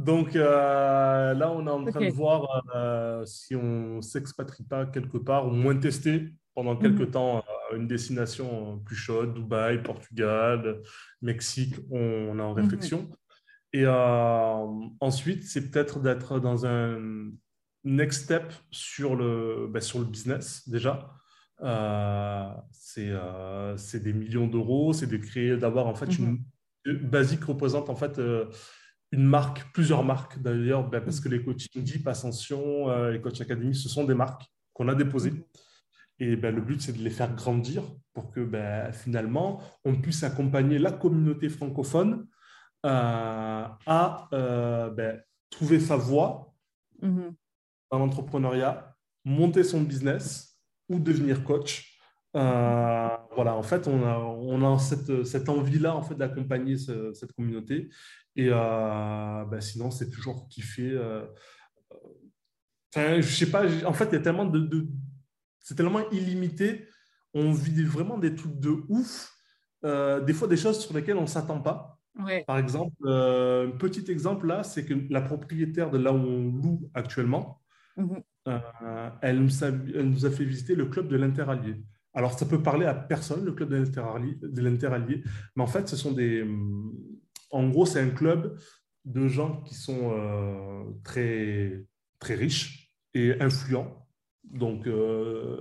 Donc euh, là, on est en train de voir si on ne s'expatrie pas quelque part, ou moins tester pendant quelques mhm. temps une destination plus chaude, Dubaï, Portugal, Mexique, on, est en mhm. réflexion. Et ensuite, c'est peut-être d'être dans un next step sur le, bah, sur le business déjà. Euh, euh, c'est des millions d'euros, c'est de créer, d'avoir en fait une mhm. basique représente en fait euh, une marque, plusieurs marques d'ailleurs, bah, parce que les coaching Deep, Ascension, les Coach Academy, ce sont des marques qu'on a déposées. Mhm. Et ben, le but, c'est de les faire grandir pour que ben, finalement, on puisse accompagner la communauté francophone à ben, trouver sa voie, mhm dans l'entrepreneuriat, monter son business ou devenir coach. Euh, voilà, en fait, on a, on a cette, cette envie-là en fait, d'accompagner cette communauté. Et euh, ben, sinon, c'est toujours kiffé. Euh, enfin, je sais pas, en fait, il y a tellement de, de c'est tellement illimité. On vit vraiment des trucs de ouf des fois des choses sur lesquelles on ne s'attend pas. Par exemple, un petit exemple là, c'est que la propriétaire de là où on loue actuellement, mhm. elle, nous a, elle, nous a, fait visiter le club de l'Interallié. Alors, ça peut parler à personne, le club de l'Interallié, mais en fait, ce sont des. En gros, c'est un club de gens qui sont euh, très, très riches et influents. Donc, euh,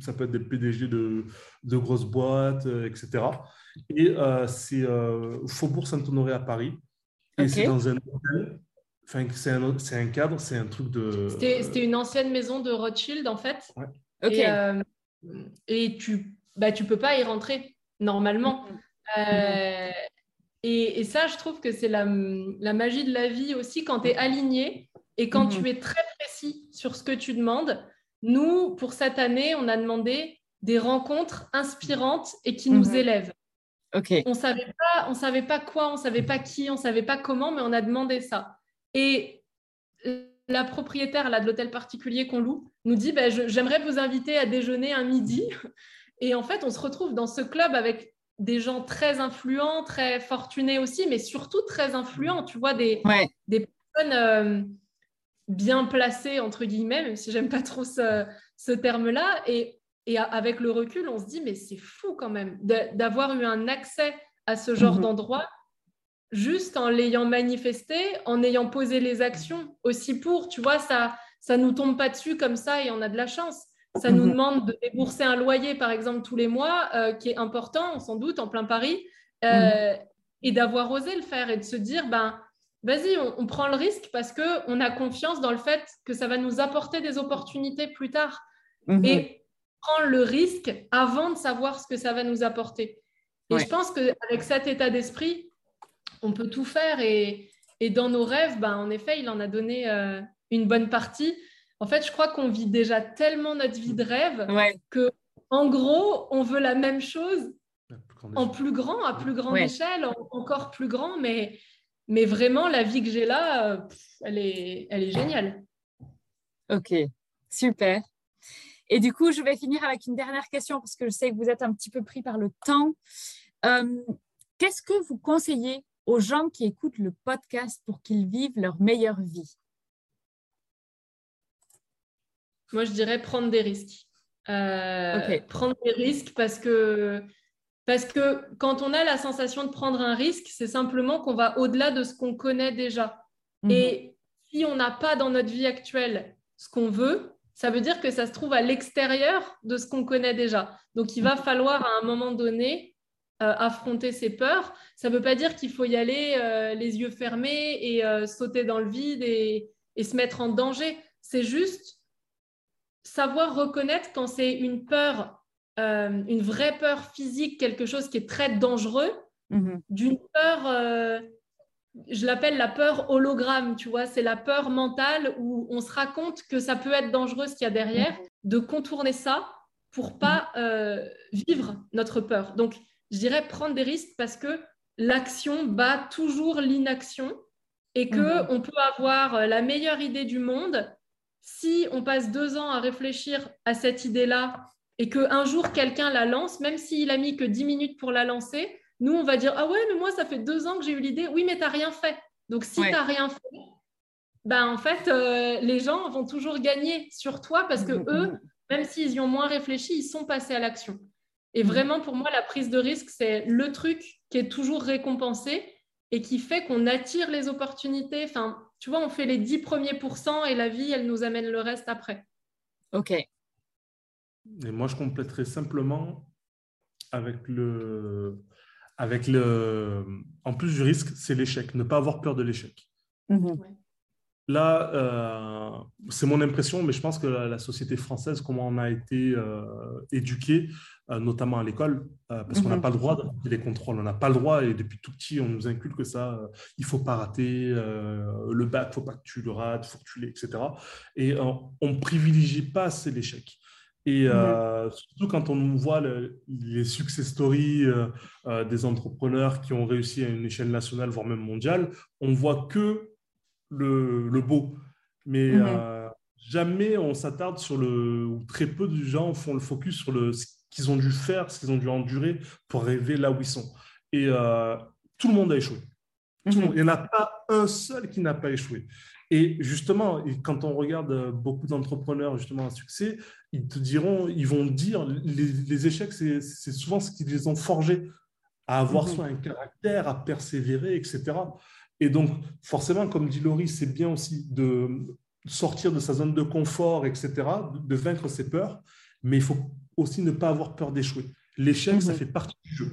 ça peut être des PDG de, de grosses boîtes, euh, etc. Et c'est Faubourg Saint-Honoré à Paris. Et c'est dans un hôtel. Enfin, c'est un, un, cadre, c'est un truc de. C'était une ancienne maison de Rothschild, en fait. Ouais. Et, et tu bah, tu peux pas y rentrer normalement. Mm-hmm. Et, ça, je trouve que c'est la, magie de la vie aussi quand tu es aligné et quand tu es très précis sur ce que tu demandes. Nous, pour cette année, on a demandé des rencontres inspirantes et qui nous mhm. élèvent. Okay. On savait pas, on savait pas quoi, on savait pas qui, on savait pas comment, mais on a demandé ça. Et la propriétaire là, de l'hôtel particulier qu'on loue nous dit bah, j'aimerais vous inviter à déjeuner un midi. Et en fait, on se retrouve dans ce club avec des gens très influents, très fortunés aussi, mais surtout très influents. Tu vois, des, des personnes euh, bien placées, entre guillemets, même si j'aime pas trop ce, ce terme-là. Et, et, avec le recul, on se dit, mais c'est fou quand même d'avoir eu un accès à ce genre mhm. d'endroit juste en l'ayant manifesté, en ayant posé les actions aussi pour, tu vois, ça ça nous tombe pas dessus comme ça et on a de la chance. Ça nous mhm. demande de débourser un loyer, par exemple, tous les mois, euh, qui est important, sans doute, en plein Paris, euh, mhm. et d'avoir osé le faire et de se dire, ben, vas-y, on, prend le risque parce qu'on a confiance dans le fait que ça va nous apporter des opportunités plus tard. Mhm. Et prendre le risque avant de savoir ce que ça va nous apporter. Et je pense qu'avec cet état d'esprit, on peut tout faire. Et, et, dans nos rêves, ben, en effet, il en a donné euh, une bonne partie en fait, je crois qu'on vit déjà tellement notre vie de rêve que, en gros, on veut la même chose en plus grand, à plus grande échelle, encore plus grand, mais, mais vraiment, la vie que j'ai là, elle, est, elle est géniale. Ok, super. Et du coup, je vais finir avec une dernière question parce que je sais que vous êtes un petit peu pris par le temps. Euh, qu'est-ce que vous conseillez aux gens qui écoutent le podcast pour qu'ils vivent leur meilleure vie? Moi, je dirais prendre des risques. Euh, prendre des risques parce que, parce que quand on a la sensation de prendre un risque, c'est simplement qu'on va au-delà de ce qu'on connaît déjà. Mhm. Et si on n'a pas dans notre vie actuelle ce qu'on veut, ça veut dire que ça se trouve à l'extérieur de ce qu'on connaît déjà. Donc, il va mhm. falloir à un moment donné euh, affronter ses peurs. Ça ne veut pas dire qu'il faut y aller euh, les yeux fermés et sauter dans le vide et, et se mettre en danger. C'est juste savoir reconnaître quand c'est une peur, euh, une vraie peur physique, quelque chose qui est très dangereux, mhm. d'une peur, euh, je l'appelle la peur hologramme, tu vois, c'est la peur mentale où on se raconte que ça peut être dangereux ce qu'il y a derrière, mhm. de contourner ça pour pas mhm. euh, vivre notre peur. Donc, je dirais prendre des risques parce que l'action bat toujours l'inaction et que on peut avoir la meilleure idée du monde, si on passe deux ans à réfléchir à cette idée-là et qu'un jour quelqu'un la lance, même s'il a mis que dix minutes pour la lancer, nous, on va dire Ah ouais, mais moi, ça fait deux ans que j'ai eu l'idée. Oui, mais tu n'as rien fait. Donc, si tu n'as rien fait, ben, en fait, euh, les gens vont toujours gagner sur toi parce que eux, même s'ils y ont moins réfléchi, ils sont passés à l'action. Et vraiment, pour moi, la prise de risque, c'est le truc qui est toujours récompensé et qui fait qu'on attire les opportunités. Enfin, tu vois, on fait les 10 premiers pourcents et la vie, elle nous amène le reste après. OK. Et moi, je compléterai simplement avec le, avec le, en plus du risque, c'est l'échec, ne pas avoir peur de l'échec. Mhm. Là, euh, c'est mon impression, mais je pense que la, société française, comment on a été euh, éduqué, euh, notamment à l'école, parce qu'on n'a mhm. pas le droit de les contrôles, on n'a pas le droit, et depuis tout petit, on nous inculque ça, il faut pas rater, le bac, faut pas que tu le rates, faut que tu l'aies, etc. Et on ne privilégie pas assez l'échec. Et mhm. surtout quand on voit les success stories des entrepreneurs qui ont réussi à une échelle nationale, voire même mondiale, on voit que le, beau. Mais mhm. euh, jamais on s'attarde sur le, ou très peu de gens font le focus sur le, ce qu'ils ont dû faire, ce qu'ils ont dû endurer pour arriver là où ils sont. Et euh, tout le monde a échoué. Mhm. Il n'y en a pas un seul qui n'a pas échoué. Et justement, quand on regarde beaucoup d'entrepreneurs justement à succès, ils te diront, ils vont dire, les, échecs, c'est souvent ce qui les ont forgés à avoir mhm. soit un caractère, à persévérer, etc. Et donc, forcément, comme dit Laurie, c'est bien aussi de sortir de sa zone de confort, etc., de vaincre ses peurs, mais il faut aussi ne pas avoir peur d'échouer. L'échec, ça mhm. fait partie du jeu.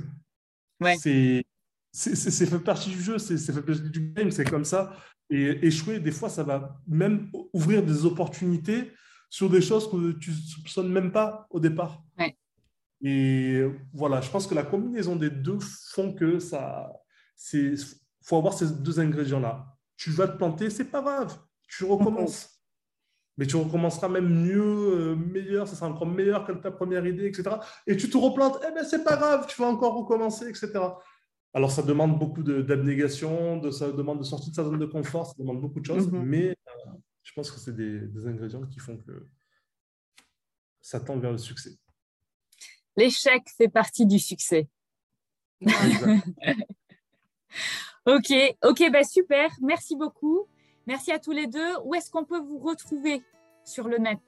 Ouais. C'est c'est fait partie du jeu, c'est fait partie du game, c'est comme ça. Et échouer, des fois, ça va même ouvrir des opportunités sur des choses que tu ne soupçonnes même pas au départ. Et voilà, je pense que la combinaison des deux font que ça. Faut avoir ces deux ingrédients-là. Tu vas te planter, c'est pas grave, tu recommences. Mais tu recommenceras même mieux, euh, meilleur, ça sera encore meilleur que ta première idée, etc. Et tu te replantes, eh bien, c'est pas grave, tu vas encore recommencer, etc. Alors, ça demande beaucoup d'abnégation, de, ça demande de sortir de sa zone de confort, ça demande beaucoup de choses, mhm. mais euh, je pense que c'est des, ingrédients qui font que ça tend vers le succès. L'échec fait partie du succès. ok, ok, bah super, merci beaucoup. Merci à tous les deux. Où est-ce qu'on peut vous retrouver sur le net?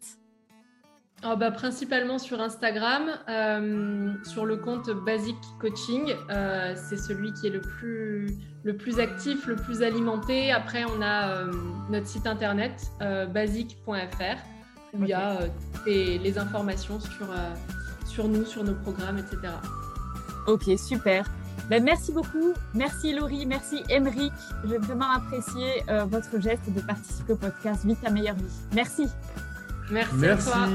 Oh bah, principalement sur Instagram, euh, sur le compte Basic Coaching. Euh, c'est celui qui est le plus, le plus actif, le plus alimenté. Après, on a euh, notre site internet basic.fr où il y a les, informations sur, sur nous, sur nos programmes, etc. Ok, super. Ben, merci beaucoup. Merci Laurie, merci Emeric. J'ai vraiment apprécié votre geste de participer au podcast Vite ta meilleure vie. Merci. Merci, merci. à toi.